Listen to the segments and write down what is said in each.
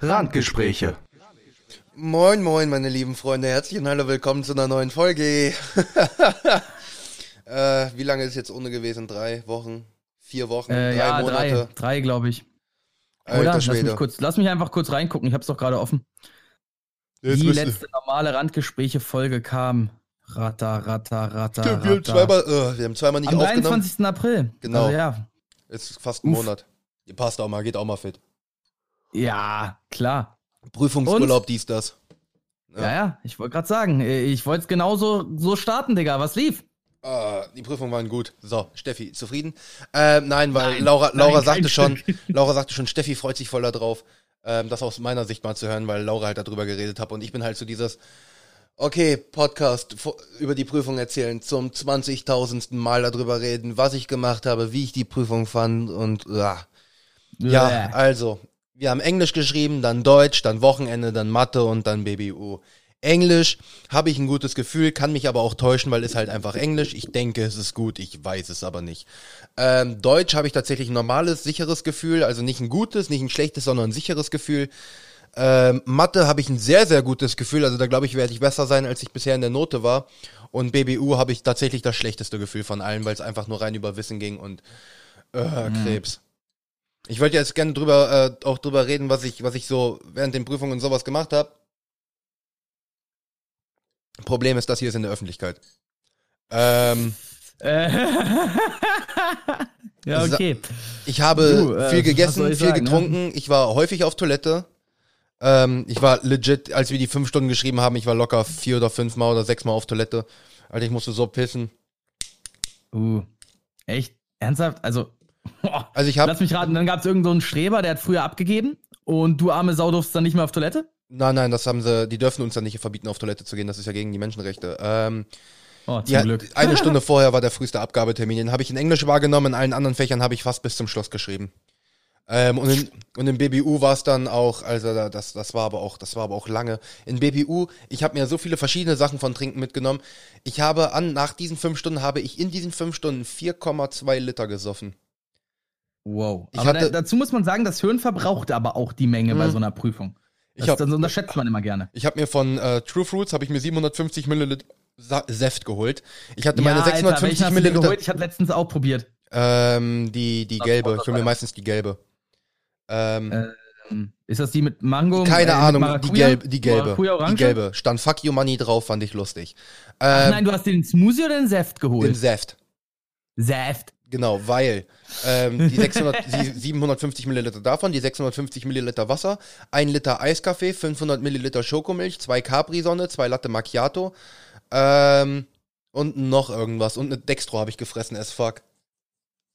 Randgespräche. Moin, moin, meine lieben Freunde. Herzlich und hallo, willkommen zu einer neuen Folge. äh, wie lange ist es jetzt ohne gewesen? Drei Wochen? Vier Wochen? Äh, drei ja, Monate? drei, drei glaube ich. Alter Oder? Lass mich, kurz, lass mich einfach kurz reingucken, ich hab's doch gerade offen. Jetzt Die letzte normale Randgespräche-Folge kam. Ratter, ratter, ratter, Stimmt, wir haben ratter. zweimal, äh, wir haben zweimal nicht Am aufgenommen. 23. April. Genau. Also, ja. Ist fast ein Uff. Monat. Ihr passt auch mal, geht auch mal fit. Ja, klar. Prüfungsurlaub, dies, das. Ja. Ja, ja, ich wollte gerade sagen, äh, ich wollte es genauso so starten, Digga. Was lief? Ah, die Prüfungen waren gut. So, Steffi, zufrieden? Ähm, nein, weil Nein, Laura, nein, Laura kein sagte schon. Laura sagte schon, Steffi freut sich voll darauf, ähm, das aus meiner Sicht mal zu hören, weil Laura halt darüber geredet hat und ich bin halt so dieses, okay, Podcast über die Prüfung erzählen, zum 20.000. Mal darüber reden, was ich gemacht habe, wie ich die Prüfung fand und ja. Ja, Bäh. also, wir haben Englisch geschrieben, dann Deutsch, dann Wochenende, dann Mathe und dann BBU. Englisch habe ich ein gutes Gefühl, kann mich aber auch täuschen, weil es halt einfach Englisch. Ich denke, es ist gut, ich weiß es aber nicht. Ähm, Deutsch habe ich tatsächlich ein normales, sicheres Gefühl, also nicht ein gutes, nicht ein schlechtes, sondern ein sicheres Gefühl. Ähm, Mathe habe ich ein sehr, sehr gutes Gefühl, also da glaube ich, werde ich besser sein, als ich bisher in der Note war. Und BBU habe ich tatsächlich das schlechteste Gefühl von allen, weil es einfach nur rein über Wissen ging und äh, Krebs. Ich wollte jetzt gerne drüber, äh, auch drüber reden, was ich, was ich so während den Prüfungen und sowas gemacht habe. Problem ist, das hier ist in der Öffentlichkeit. Ähm, Äh, ja, okay. ich habe Du, äh, viel gegessen, viel sagen, ne? getrunken. Ich war häufig auf Toilette. Ähm, ich war legit, als wir die fünf Stunden geschrieben haben, ich war locker vier oder fünf Mal oder sechs Mal auf Toilette. Alter, ich musste so pissen. Uh, echt? Ernsthaft? Also, boah. Also ich habe, lass mich raten, dann gab es irgendeinen so einen Streber, der hat früher abgegeben und du arme Sau durfst dann nicht mehr auf Toilette? nein, nein, das haben sie, die dürfen uns dann nicht verbieten, auf Toilette zu gehen. Das ist ja gegen die Menschenrechte. Ähm, Oh, zum hat, Glück. eine Stunde vorher war der früheste Abgabetermin. Den habe ich in Englisch wahrgenommen, in allen anderen Fächern habe ich fast bis zum Schluss geschrieben. Ähm, und, in, und in BBU war es dann auch, also da- das, das war aber auch, das war aber auch lange. In BBU, ich habe mir so viele verschiedene Sachen von Trinken mitgenommen. Ich habe an, nach diesen fünf Stunden habe ich in diesen fünf Stunden 4,2 Liter gesoffen. Wow. Ich aber hatte- da, dazu muss man sagen, das Hirn verbraucht aber auch die Menge bei Mhm. so einer Prüfung. Ich Das, hab- das unterschätzt man immer gerne. Ich habe mir von äh, True Fruits habe ich mir 750 Milliliter Sa Säft geholt. Ich hatte Ja, meine Alter, welchen 650 hast du dir Milliliter. geholt? Ich hatte letztens auch probiert. Ähm, die die Das gelbe. Ich hole mir meistens die gelbe. Ähm, Ähm, ist das die mit Mango? Keine äh, Ahnung, die, gelbe, die gelbe. Die gelbe. Stand Fuck You Money drauf, fand ich lustig. Ach Ähm, nein, du hast den Smoothie oder den Saft geholt? den Saft. Saft. Genau, weil ähm, die, 600, die 750 Milliliter davon, die 650 Milliliter Wasser, ein Liter Eiskaffee, 500 Milliliter Schokomilch, zwei Capri-Sonne, zwei Latte Macchiato ähm, und noch irgendwas. Und eine Dextro habe ich gefressen, as fuck.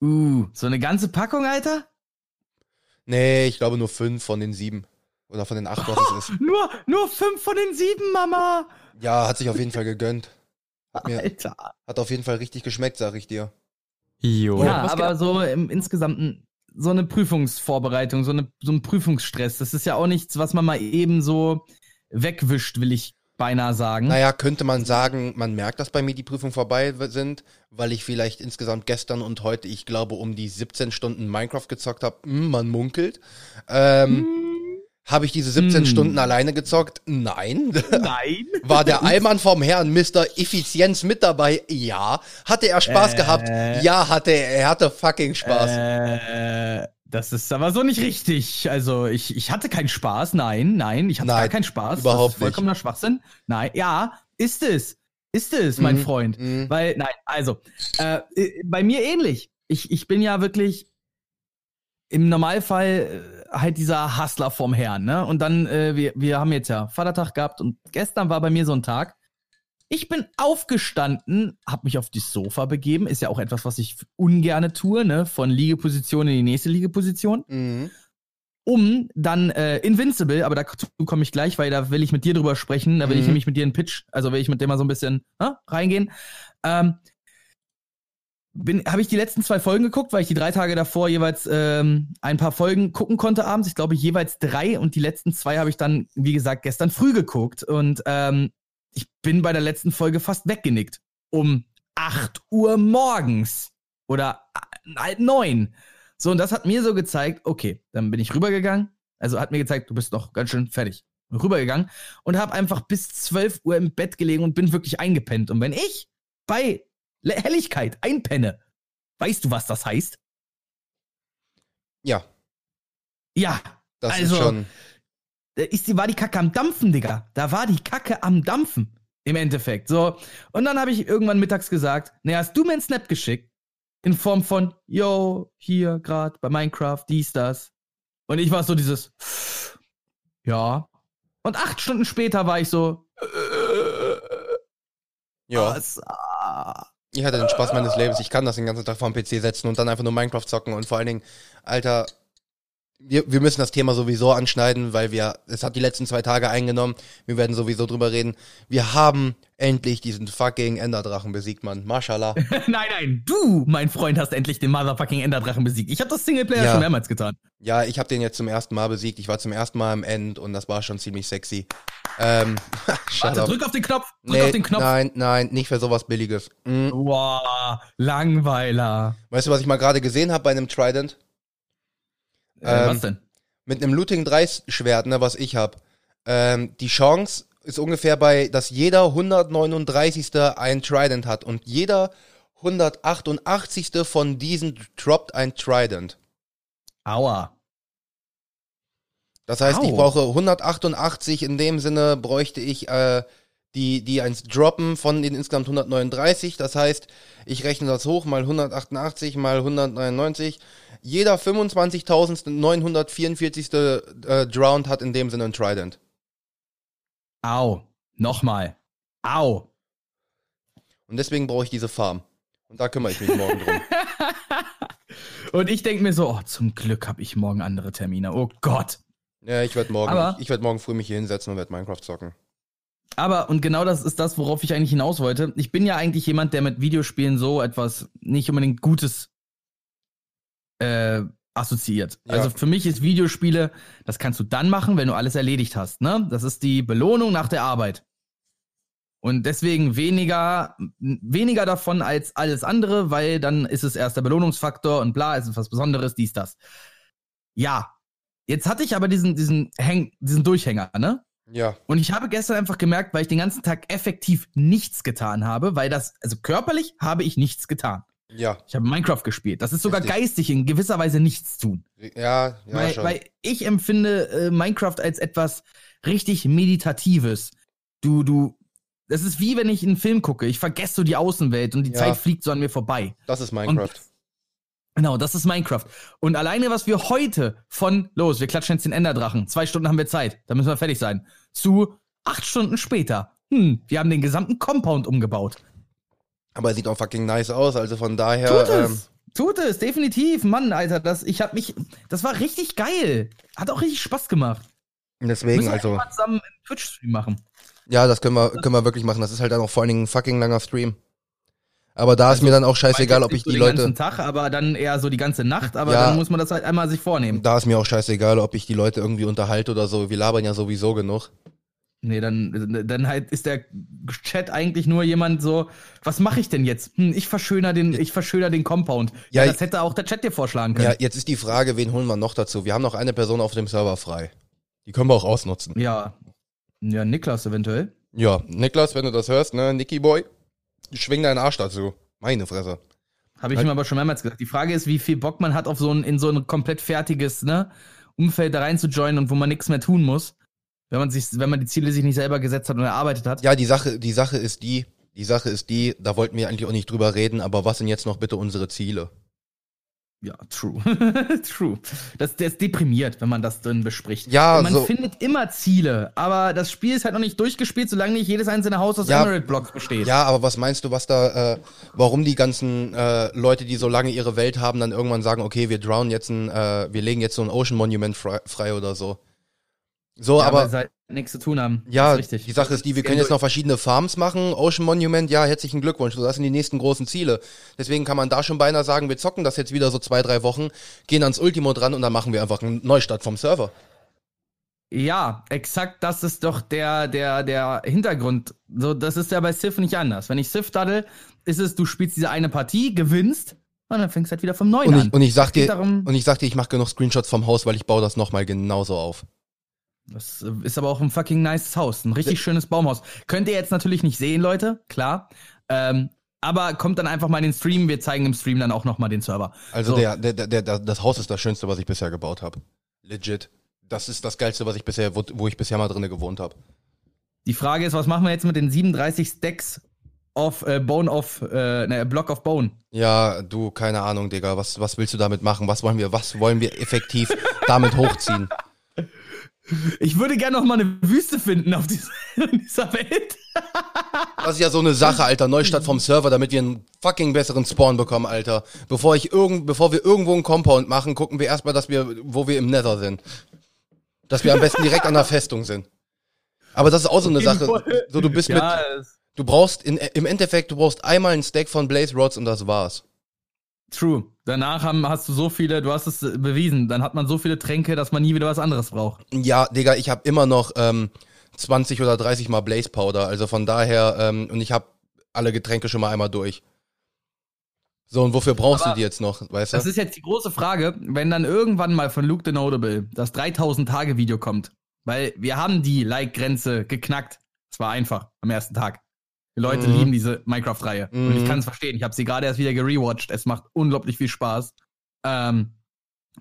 Uh, so eine ganze Packung, Alter? Nee, ich glaube nur fünf von den sieben. Oder von den acht, was es ist. Nur, nur fünf von den sieben, Mama. Ja, hat sich auf jeden Fall gegönnt. Hat, mir, Alter. hat auf jeden Fall richtig geschmeckt, sag ich dir. Jo. Ja, Was aber so im Insgesamten so eine Prüfungsvorbereitung, so, eine, so ein Prüfungsstress, das ist ja auch nichts, was man mal eben so wegwischt, will ich beinahe sagen. Naja, könnte man sagen, man merkt, dass bei mir die Prüfungen vorbei sind, weil ich vielleicht insgesamt gestern und heute, ich glaube, um die 17 Stunden Minecraft gezockt habe. Hm, man munkelt. Ähm, habe ich diese 17 Hm. Stunden alleine gezockt? Nein. Nein. War der Allmann vom Herrn Mr. Effizienz mit dabei? Ja. Hatte er Spaß Äh. gehabt? Ja, hatte er. Er hatte fucking Spaß. Äh, das ist aber so nicht richtig. Also ich, ich hatte keinen Spaß. Nein, nein, ich hatte Nein, gar keinen Spaß. überhaupt das ist vollkommener Schwachsinn. Nein, ja, ist es. Ist es, mein Mhm, Freund. mhm. Weil, nein, also, äh, äh, bei mir ähnlich. Ich, ich bin ja wirklich im Normalfall äh, halt dieser Hustler vom Herrn, ne? Und dann, äh, wir, wir haben jetzt ja Vatertag gehabt und gestern war bei mir so ein Tag. Ich bin aufgestanden, habe mich auf das Sofa begeben, ist ja auch etwas, was ich ungerne tue, ne? Von Liegeposition in die nächste Liegeposition, Mhm. um dann äh, Invincible, aber dazu komme ich gleich, weil da will ich mit dir drüber sprechen, da will ich Mhm. nämlich mit dir einen Pitch, also will ich mit dem mal so ein bisschen äh, reingehen. Ähm, habe ich die letzten zwei Folgen geguckt, weil ich die drei Tage davor jeweils ähm, ein paar Folgen gucken konnte abends. Ich glaube jeweils drei und die letzten zwei habe ich dann, wie gesagt, gestern früh geguckt. Und ähm, ich bin bei der letzten Folge fast weggenickt. Um 8 Uhr morgens. Oder äh, halb neun. So, und das hat mir so gezeigt, okay, dann bin ich rübergegangen, Also hat mir gezeigt, du bist noch ganz schön fertig. Rübergegangen und habe einfach bis 12 Uhr im Bett gelegen und bin wirklich eingepennt. Und wenn ich bei Le- Helligkeit einpenne, weißt du, was das heißt? Ja, Ja, das Also, ist schon. da ist die, war die Kacke am Dampfen, Digga. Da war die Kacke am Dampfen. Im Endeffekt. So. Und dann habe ich irgendwann mittags gesagt, naja, hast du mir einen Snap geschickt? In Form von, yo, hier, grad bei Minecraft, dies, das. Und ich war so dieses, ja. Und acht Stunden später war ich so, Ja, was? Ah. Ich hatte den Spaß meines Lebens. Ich kann das den ganzen Tag vor dem PC setzen und dann einfach nur Minecraft zocken und vor allen Dingen, Alter, wir, wir müssen das Thema sowieso anschneiden, weil wir, es hat die letzten zwei Tage eingenommen. Wir werden sowieso drüber reden. Wir haben endlich diesen fucking Enderdrachen besiegt, Mann. Mashallah. nein, nein, du, mein Freund, hast endlich den motherfucking Enderdrachen besiegt. Ich habe das Singleplayer Ja. schon mehrmals getan. Ja, ich habe den jetzt zum ersten Mal besiegt. Ich war zum ersten Mal am End und das war schon ziemlich sexy. Ähm, Warte, up. drück auf den Knopf, drück Nee, auf den Knopf. Nein, nein, nicht für sowas Billiges. Mhm. Wow, Langweiler. Weißt du, was ich mal gerade gesehen habe bei einem Trident? Äh, Ähm, was denn? Mit einem Looting 3 Schwert, ne, was ich habe. Ähm, die Chance ist ungefähr bei, dass jeder 139. ein Trident hat und jeder 188. von diesen droppt ein Trident. Aua. Das heißt, ich Au. brauche 188, in dem Sinne bräuchte ich äh, die, die eins droppen von den insgesamt 139. Das heißt, ich rechne das hoch mal 188 mal 199. Jeder 25.944. Äh, Drowned hat in dem Sinne ein Trident. Au. Nochmal. Au. Und deswegen brauche ich diese Farm. Und da kümmere ich mich morgen drum. Und ich denke mir so, oh, zum Glück habe ich morgen andere Termine. Oh Gott. Ja, ich werde morgen, Aber- ich, ich werde morgen früh mich hier hinsetzen und werde Minecraft zocken. Aber, und genau das ist das, worauf ich eigentlich hinaus wollte. Ich bin ja eigentlich jemand, der mit Videospielen so etwas nicht unbedingt Gutes äh, assoziiert. Ja. Also für mich ist Videospiele, das kannst du dann machen, wenn du alles erledigt hast. Ne? Das ist die Belohnung nach der Arbeit. Und deswegen weniger, weniger davon als alles andere, weil dann ist es erst der Belohnungsfaktor und bla, ist es was Besonderes, dies, das. Ja. Jetzt hatte ich aber diesen, diesen, Häng, diesen Durchhänger, ne? Ja, Und ich habe gestern einfach gemerkt, weil ich den ganzen Tag effektiv nichts getan habe, weil das, also körperlich habe ich nichts getan. ja, Ich habe Minecraft gespielt. Das ist sogar Richtig. geistig in gewisser Weise nichts tun. ja, ja, weil, schon. weil ich empfinde äh, Minecraft als etwas richtig Meditatives. Du, du, das ist wie wenn ich einen Film gucke. Ich vergesse so die Außenwelt und die Ja. Zeit fliegt so an mir vorbei. das ist Minecraft. Genau, das ist Minecraft. Und alleine, was wir heute von, los, wir klatschen jetzt den Enderdrachen, zwei Stunden haben wir Zeit, da müssen wir fertig sein, zu acht Stunden später, hm, wir haben den gesamten Compound umgebaut. Aber er sieht auch fucking nice aus, also von daher. Tut ähm, es, tut es, definitiv, Mann, Alter, das, ich hab mich, das war richtig geil. Hat auch richtig Spaß gemacht. deswegen, wir also. mal zusammen einen Twitch-Stream machen. Ja, das können wir, können wir wirklich machen. Das ist halt dann auch vor allen Dingen ein fucking langer Stream. Aber da ist mir dann auch scheißegal, ob ich Nicht so die den Leute. ganzen Tag, aber dann eher so die ganze Nacht, aber Ja. dann muss man das halt einmal sich vornehmen. Da ist mir auch scheißegal, ob ich die Leute irgendwie unterhalte oder so. Wir labern ja sowieso genug. Nee, dann, dann halt ist der Chat eigentlich nur jemand so, was mache ich denn jetzt? Hm, ich verschöner den, ich verschöner den Compound. Ja, Ja, das hätte auch der Chat dir vorschlagen können. Ja, jetzt ist die Frage, wen holen wir noch dazu? Wir haben noch eine Person auf dem Server frei. Die können wir auch ausnutzen. Ja. Ja, Niklas eventuell. Ja, Niklas, wenn du das hörst, ne, Nicky Boy, schwing deinen Arsch dazu. Meine Fresse. Habe ich Halt- ihm aber schon mehrmals gesagt. Die Frage ist, wie viel Bock man hat, auf so ein, in so ein komplett fertiges, ne, Umfeld da rein zu joinen und wo man nichts mehr tun muss. Wenn man sich, wenn man die Ziele sich nicht selber gesetzt hat und erarbeitet hat. Ja, die Sache, die Sache ist die, die Sache ist die, da wollten wir eigentlich auch nicht drüber reden, aber was sind jetzt noch bitte unsere Ziele? Ja, true. true. Das, das deprimiert, wenn man das drin bespricht. Ja, man so- findet immer Ziele, aber das Spiel ist halt noch nicht durchgespielt, solange nicht jedes einzelne Haus aus Ja. Emerald Blocks besteht. Ja, aber was meinst du, was da, äh, warum die ganzen äh, Leute, die so lange ihre Welt haben, dann irgendwann sagen, okay, wir drown jetzt ein, äh, wir legen jetzt so ein Ocean Monument frei, frei oder so. So, Ja, aber halt nichts zu tun haben. ja, richtig. die Sache ist die, wir können jetzt noch verschiedene Farms machen. Ocean Monument, ja, herzlichen Glückwunsch. Das sind die nächsten großen Ziele. Deswegen kann man da schon beinahe sagen, wir zocken das jetzt wieder so zwei, drei Wochen, gehen ans Ultimo dran und dann machen wir einfach einen Neustart vom Server. Ja, exakt das ist doch der, der, der Hintergrund. So, das ist ja bei Civ nicht anders. Wenn ich Civ daddel, ist es, du spielst diese eine Partie, gewinnst Und dann fängst du halt wieder vom Neuen Und an. ich, und ich sag dir, darum- und ich sag dir, ich mache genug Screenshots vom Haus, weil ich baue das nochmal genauso auf. Das äh, ist aber auch ein fucking nice Haus. Ein richtig schönes Baumhaus. Könnt ihr jetzt natürlich nicht sehen, Leute, klar. Ähm, aber kommt dann einfach mal in den Stream. Wir zeigen im Stream dann auch nochmal den Server. Also So. der, der, der, der, das Haus ist das Schönste, was ich bisher gebaut habe. Legit. Das ist das Geilste, was ich bisher, wo, wo ich bisher mal drinne gewohnt habe. Die Frage ist, was machen wir jetzt mit den 37 Stacks of äh, Bone of, äh, ne, Block of Bone? Ja, du, keine Ahnung, Digga. Was, was willst du damit machen? Was wollen wir, was wollen wir effektiv damit hochziehen? Ich würde gerne noch mal eine Wüste finden auf dieser, Welt. Das ist ja so eine Sache, Alter. Neustart vom Server, damit wir einen fucking besseren Spawn bekommen, Alter. Bevor ich irgend, bevor wir irgendwo einen Compound machen, gucken wir erstmal, dass wir, wo wir im Nether sind. Dass wir am besten direkt an der Festung sind. Aber das ist auch so eine Sache. So, du bist mit, du brauchst in, im Endeffekt, du brauchst einmal einen Stack von Blaze Rods und das war's. True. Danach haben, hast du so viele, du hast es bewiesen, dann hat man so viele Tränke, dass man nie wieder was anderes braucht. Ja, Digga, ich habe immer noch ähm, 20 oder 30 mal Blaze Powder. Also von daher, ähm, und ich habe alle Getränke schon mal einmal durch. So, und wofür brauchst Aber du die jetzt noch, weißt Das du? ist jetzt die große Frage, wenn dann irgendwann mal von Luke the Notable das 3000-Tage-Video kommt. Weil wir haben die Like-Grenze geknackt. Es war einfach am ersten Tag. Die Leute Mhm. lieben diese Minecraft-Reihe. Und Mhm. ich kann es verstehen. Ich habe sie gerade erst wieder gerewatcht. Es macht unglaublich viel Spaß. Ähm,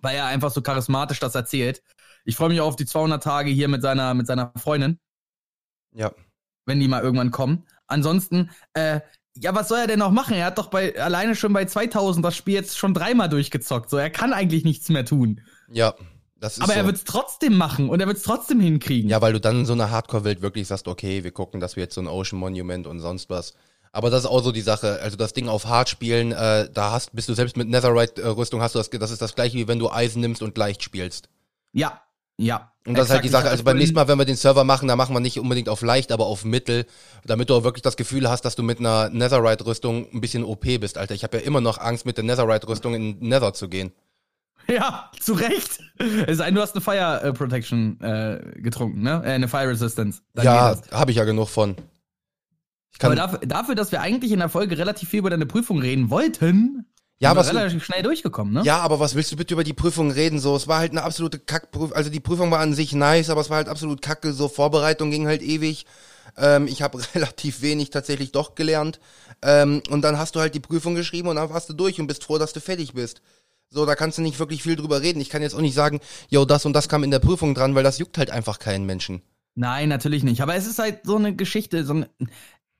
weil er einfach so charismatisch das erzählt. Ich freue mich auch auf die 200 Tage hier mit seiner, mit seiner Freundin, Ja. wenn die mal irgendwann kommen. Ansonsten, äh, ja, was soll er denn noch machen? Er hat doch bei, alleine schon bei 2000 das Spiel jetzt schon dreimal durchgezockt. So, er kann eigentlich nichts mehr tun. Ja, Aber so. er wird es trotzdem machen und er wird es trotzdem hinkriegen. ja, weil du dann in so einer Hardcore-Welt wirklich sagst, okay, wir gucken, dass wir jetzt so ein Ocean Monument und sonst was. Aber das ist auch so die Sache. Also das Ding auf Hard spielen, äh, da hast, bist du selbst mit Netherite-Rüstung hast du das, das ist das gleiche wie wenn du Eisen nimmst und leicht spielst. Ja, ja. Und das ist halt die Sache. Also beim nächsten Mal, wenn wir den Server machen, da machen wir nicht unbedingt auf leicht, aber auf mittel, damit du auch wirklich das Gefühl hast, dass du mit einer Netherite-Rüstung ein bisschen OP bist, Alter. Ich habe ja immer noch Angst, mit der Netherite-Rüstung in Nether zu gehen. Ja, zu Recht. Es sei denn, du hast eine Fire äh, Protection äh, getrunken, ne? Äh, eine Fire Resistance. Dann ja, habe ich ja genug von. Ich Aber dafür, dafür, dass wir eigentlich in der Folge relativ viel über deine Prüfung reden wollten, ja, was, relativ schnell durchgekommen, ne? ja, aber was willst du bitte über die Prüfung reden? So, es war halt eine absolute Kackprüfung. Also die Prüfung war an sich nice, aber es war halt absolut kacke. So, Vorbereitung ging halt ewig. Ähm, ich habe relativ wenig tatsächlich doch gelernt. Ähm, und dann hast du halt die Prüfung geschrieben und dann warst du durch und bist froh, dass du fertig bist. So, da kannst du nicht wirklich viel drüber reden. Ich kann jetzt auch nicht sagen, yo, das und das kam in der Prüfung dran, weil das juckt halt einfach keinen Menschen. Nein, natürlich nicht. Aber es ist halt so eine Geschichte, so eine,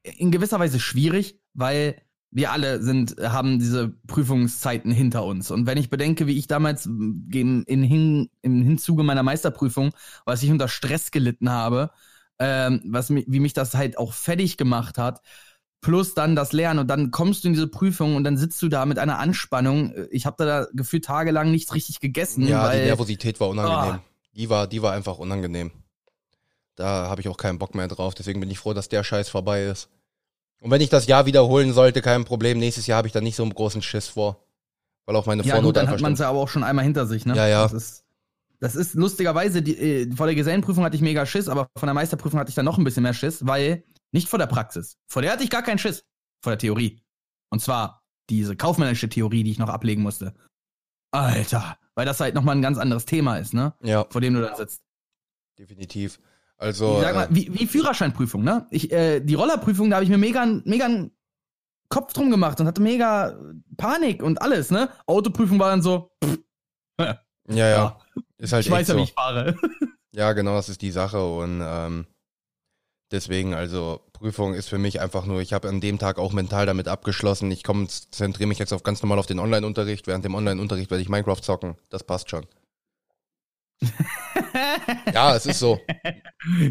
in gewisser Weise schwierig, weil wir alle sind, haben diese Prüfungszeiten hinter uns. Und wenn ich bedenke, wie ich damals in, in im Hinzuge meiner Meisterprüfung, was ich unter Stress gelitten habe, ähm, was wie mich das halt auch fertig gemacht hat, plus dann das Lernen und dann kommst du in diese Prüfung und dann sitzt du da mit einer Anspannung. Ich habe da gefühlt tagelang nichts richtig gegessen, Ja, die weil Nervosität war unangenehm. Ah. Die war, die war einfach unangenehm. Da habe ich auch keinen Bock mehr drauf. Deswegen bin ich froh, dass der Scheiß vorbei ist. Und wenn ich das Jahr wiederholen sollte, kein Problem. Nächstes Jahr habe ich da nicht so einen großen Schiss vor. Weil auch meine Ja, gut, Vornote dann einfach hat man es ja aber auch schon einmal hinter sich, ne? Ja, ja. Das ist, das ist lustigerweise, die, äh, vor der Gesellenprüfung hatte ich mega Schiss, aber von der Meisterprüfung hatte ich dann noch ein bisschen mehr Schiss, weil nicht vor der Praxis. Vor der hatte ich gar keinen Schiss. Vor der Theorie. Und zwar diese kaufmännische Theorie, die ich noch ablegen musste. Alter, weil das halt nochmal ein ganz anderes Thema ist, ne? Ja, Vor dem du da sitzt. definitiv. Also, sag mal, äh, wie, wie Führerscheinprüfung, ne? Ich, äh, die Rollerprüfung, da habe ich mir mega, mega einen Kopf drum gemacht und hatte mega Panik und alles, ne? Autoprüfung war dann so, pff, ja, ja, ist halt ich weiß ja, so. wie ich fahre. Ja, genau, das ist die Sache. Und ähm, deswegen, also Prüfung ist für mich einfach nur, ich habe an dem Tag auch mental damit abgeschlossen. Ich konzentriere mich jetzt auf ganz normal auf den Online-Unterricht. Während dem Online-Unterricht werde ich Minecraft zocken. Das passt schon. Ja, es ist so.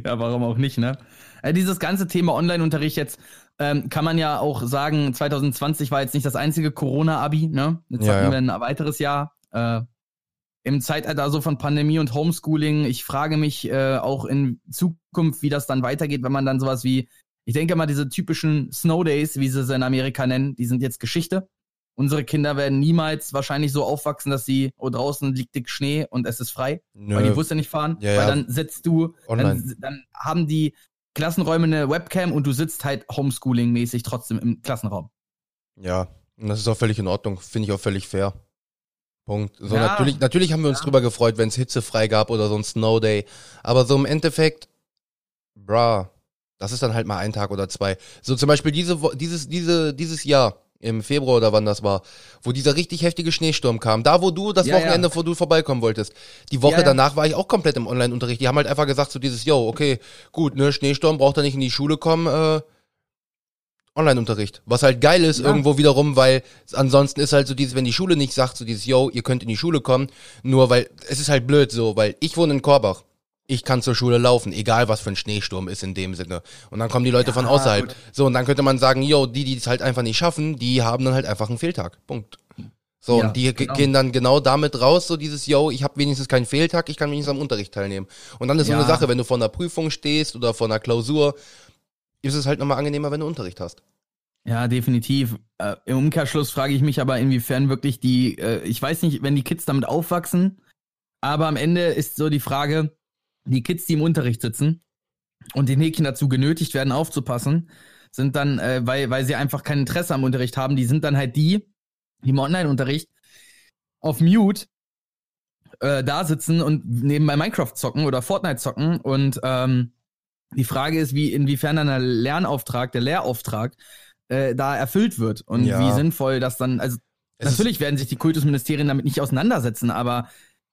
ja, warum auch nicht, ne? Äh, dieses ganze Thema Online-Unterricht jetzt, ähm, kann man ja auch sagen, 2020 war jetzt nicht das einzige Corona-Abi, ne? Jetzt Ja, hatten ja. wir ein weiteres Jahr. Äh, Im Zeitalter so von Pandemie und Homeschooling. Ich frage mich äh, auch in Zukunft, wie das dann weitergeht, wenn man dann sowas wie, ich denke mal, diese typischen Snow Days, wie sie sie in Amerika nennen, die sind jetzt Geschichte. Unsere Kinder werden niemals wahrscheinlich so aufwachsen, dass sie, oh, draußen liegt dick Schnee und es ist frei weil die Nö. Busse nicht fahren. Ja, weil ja. dann setzt du, dann, dann haben die Klassenräume eine Webcam und du sitzt halt Homeschooling-mäßig trotzdem im Klassenraum. Ja. Und das ist auch völlig in Ordnung, finde ich auch völlig fair. Punkt. So, Ja. natürlich, natürlich haben wir uns drüber gefreut, wenn es hitzefrei gab oder so ein Snow Day. Aber so im Endeffekt, bra, das ist dann halt mal ein Tag oder zwei. So zum Beispiel diese, dieses, diese, dieses Jahr, im Februar oder wann das war, wo dieser richtig heftige Schneesturm kam. Da, wo du, das Ja, Wochenende, ja. wo du vorbeikommen wolltest. Die Woche Ja, ja. danach war ich auch komplett im Online-Unterricht. Die haben halt einfach gesagt, so dieses, yo, okay, gut, ne, Schneesturm, braucht er nicht in die Schule kommen, äh, Online-Unterricht. Was halt geil ist Ja. irgendwo wiederum, weil ansonsten ist halt so dieses, wenn die Schule nicht sagt, so dieses, yo, ihr könnt in die Schule kommen, nur weil, es ist halt blöd so, weil ich wohne in Korbach. Ich kann zur Schule laufen, egal was für ein Schneesturm ist in dem Sinne. Und dann kommen die Leute von außerhalb. gut. So, und dann könnte man sagen, yo, die, die es halt einfach nicht schaffen, die haben dann halt einfach einen Fehltag. Punkt. So, Ja, und die ge- genau. gehen dann genau damit raus, so dieses, yo, ich habe wenigstens keinen Fehltag, ich kann wenigstens am Unterricht teilnehmen. Und dann ist so Ja. eine Sache, wenn du vor einer Prüfung stehst oder vor einer Klausur, ist es halt nochmal angenehmer, wenn du Unterricht hast. Ja, definitiv. Äh, Im Umkehrschluss frage ich mich aber, inwiefern wirklich die, äh, ich weiß nicht, wenn die Kids damit aufwachsen, aber am Ende ist so die Frage, die Kids, die im Unterricht sitzen und den Häkchen dazu genötigt werden, aufzupassen, sind dann, äh, weil, weil sie einfach kein Interesse am Unterricht haben, die sind dann halt die, die im Online-Unterricht auf Mute äh, da sitzen und nebenbei Minecraft zocken oder Fortnite zocken und ähm, die Frage ist, wie inwiefern dann der Lernauftrag, der Lehrauftrag äh, da erfüllt wird und Ja. wie sinnvoll das dann, also Es natürlich werden sich die Kultusministerien damit nicht auseinandersetzen, aber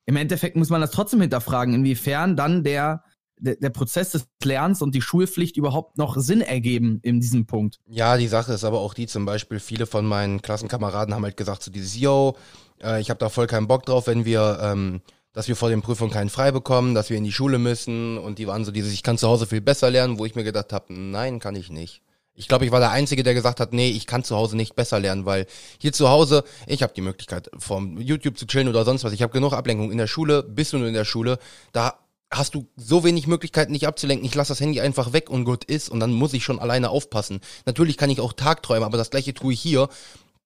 im Endeffekt muss man das trotzdem hinterfragen, inwiefern dann der, der, der Prozess des Lernens und die Schulpflicht überhaupt noch Sinn ergeben in diesem Punkt. Ja, die Sache ist aber auch die, zum Beispiel, viele von meinen Klassenkameraden haben halt gesagt, so dieses, yo, äh, ich habe da voll keinen Bock drauf, wenn wir, ähm, dass wir vor den Prüfungen keinen frei bekommen, dass wir in die Schule müssen und die waren so dieses, ich kann zu Hause viel besser lernen, wo ich mir gedacht habe, nein, kann ich nicht. Ich glaube, ich war der Einzige, der gesagt hat, nee, ich kann zu Hause nicht besser lernen, weil hier zu Hause, ich habe die Möglichkeit, vom YouTube zu chillen oder sonst was. Ich habe genug Ablenkung. In der Schule, bist du nur in der Schule, da hast du so wenig Möglichkeiten, nicht abzulenken. Ich lasse das Handy einfach weg und gut ist und dann muss ich schon alleine aufpassen. Natürlich kann ich auch tagträumen, aber das gleiche tue ich hier.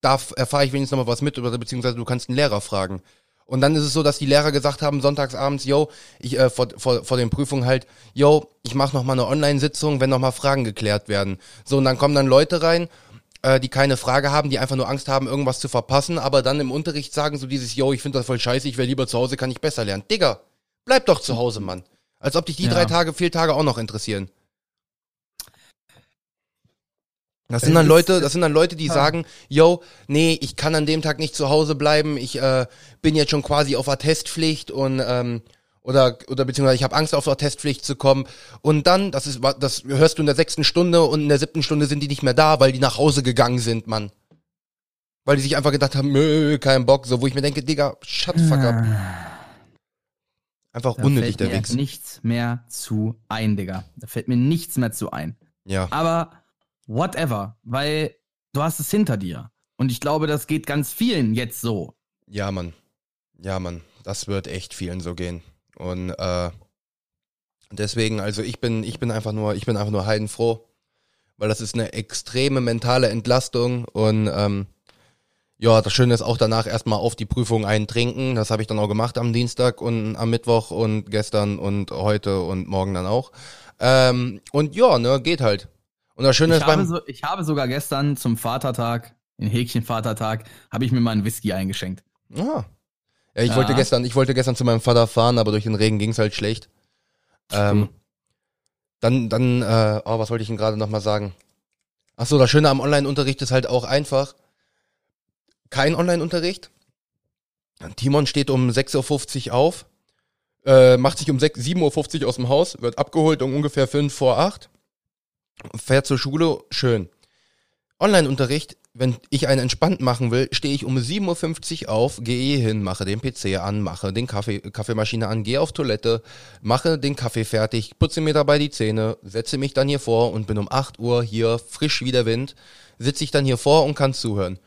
Da erfahre ich wenigstens noch mal was mit, oder beziehungsweise du kannst einen Lehrer fragen. Und dann ist es so, dass die Lehrer gesagt haben, sonntagsabends, yo, ich, äh, vor, vor, vor den Prüfungen halt, yo, ich mache noch mal eine Online-Sitzung, wenn noch mal Fragen geklärt werden. So, und dann kommen dann Leute rein, äh, die keine Frage haben, die einfach nur Angst haben, irgendwas zu verpassen, aber dann im Unterricht sagen so dieses, yo, ich finde das voll scheiße, ich wäre lieber zu Hause, kann ich besser lernen. Digga, bleib doch zu Hause, Mann. Als ob dich die Ja. drei Tage, vier Tage auch noch interessieren. Das Es sind dann Leute, das sind dann Leute, die Ja. sagen, yo, nee, ich kann an dem Tag nicht zu Hause bleiben, ich äh, bin jetzt schon quasi auf Attestpflicht und ähm, oder oder beziehungsweise ich habe Angst auf Attestpflicht zu kommen und dann, das ist das hörst du in der sechsten Stunde und in der siebten Stunde sind die nicht mehr da, weil die nach Hause gegangen sind, Mann. Weil die sich einfach gedacht haben, nö, kein Bock, so wo ich mir denke, Digga, shut the fuck up. Einfach Da unnötig fällt der mir Wichs. nichts mehr zu ein, Digga. Da fällt mir nichts mehr zu ein. Ja. Aber whatever, weil du hast es hinter dir. Und ich glaube, das geht ganz vielen jetzt so. Ja, Mann. Ja, Mann. Das wird echt vielen so gehen. Und äh, deswegen, also ich bin, ich bin einfach nur, ich bin einfach nur heidenfroh, weil das ist eine extreme mentale Entlastung und ähm, ja, das Schöne ist auch danach erstmal auf die Prüfung eintrinken. Das habe ich dann auch gemacht am Dienstag und am Mittwoch und gestern und heute und morgen dann auch. Ähm, und ja, ne, geht halt. Und das Schöne Ich ist habe, beim. so, ich habe sogar gestern zum Vatertag, den Häkchen-Vatertag, habe ich mir mal einen Whisky eingeschenkt. Ah. Ja, ich Ja. wollte gestern, ich wollte gestern zu meinem Vater fahren, aber durch den Regen ging's halt schlecht. Ähm, dann, dann, äh, oh, was wollte ich denn gerade nochmal sagen? Ach so, das Schöne am Online-Unterricht ist halt auch einfach kein Online-Unterricht. Timon steht um 6.50 Uhr auf, äh, macht sich um 6 7.50 Uhr aus dem Haus, wird abgeholt um ungefähr 5 vor 8, fährt zur Schule, schön. Online-Unterricht, wenn ich einen entspannt machen will, stehe ich um 7.50 Uhr auf, gehe hin, mache den PC an, mache den Kaffee, Kaffeemaschine an, gehe auf Toilette, mache den Kaffee fertig, putze mir dabei die Zähne, setze mich dann hier vor und bin um 8 Uhr hier, frisch wie der Wind, sitze ich dann hier vor und kann zuhören.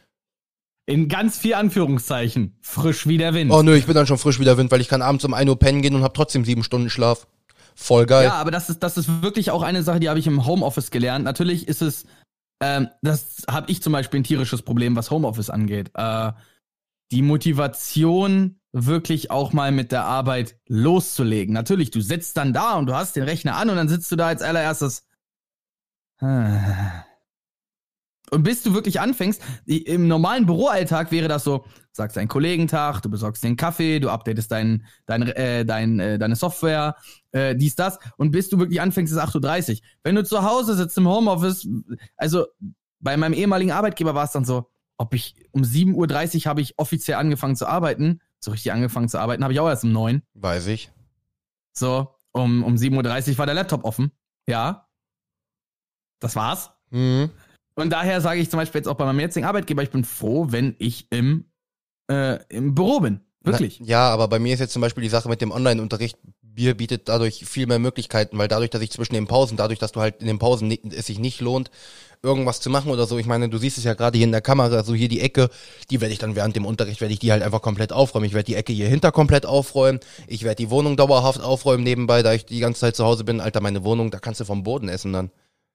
In ganz vier Anführungszeichen. Frisch wie der Wind. Oh nö, ich bin dann schon frisch wie der Wind, weil ich kann abends um 1 Uhr pennen gehen und habe trotzdem sieben Stunden Schlaf. Voll geil. Ja, aber das ist, das ist wirklich auch eine Sache, die habe ich im Homeoffice gelernt. Natürlich ist es, ähm, das habe ich zum Beispiel ein tierisches Problem, was Homeoffice angeht. Äh, die Motivation, wirklich auch mal mit der Arbeit loszulegen. Natürlich, du sitzt dann da und du hast den Rechner an und dann sitzt du da als allererstes. Und bis du wirklich anfängst, im normalen Büroalltag wäre das so, sagst einen Kollegentag, du besorgst den Kaffee, du updatest dein, dein, äh, dein, äh, deine Software, äh, dies, das. Und bis du wirklich anfängst, ist 8.30 Uhr. Wenn du zu Hause sitzt im Homeoffice, also bei meinem ehemaligen Arbeitgeber war es dann so, ob ich um 7.30 Uhr habe ich offiziell angefangen zu arbeiten, so richtig angefangen zu arbeiten, habe ich auch erst um 9. Weiß ich. So, um, um 7.30 Uhr war der Laptop offen. Ja. Das war's. Mhm. Und daher sage ich zum Beispiel jetzt auch bei meinem jetzigen Arbeitgeber, ich bin froh, wenn ich im, äh, im Büro bin. Wirklich. Na, ja, aber bei mir ist jetzt zum Beispiel die Sache mit dem Online-Unterricht. Bier bietet dadurch viel mehr Möglichkeiten, weil dadurch, dass ich zwischen den Pausen, dadurch, dass du halt in den Pausen ni- es sich nicht lohnt, irgendwas zu machen oder so. Ich meine, du siehst es ja gerade hier in der Kamera, so hier die Ecke, die werde ich dann während dem Unterricht, werde ich die halt einfach komplett aufräumen. Ich werde die Ecke hier hinter komplett aufräumen. Ich werde die Wohnung dauerhaft aufräumen nebenbei, da ich die ganze Zeit zu Hause bin. Alter, meine Wohnung, da kannst du vom Boden essen dann.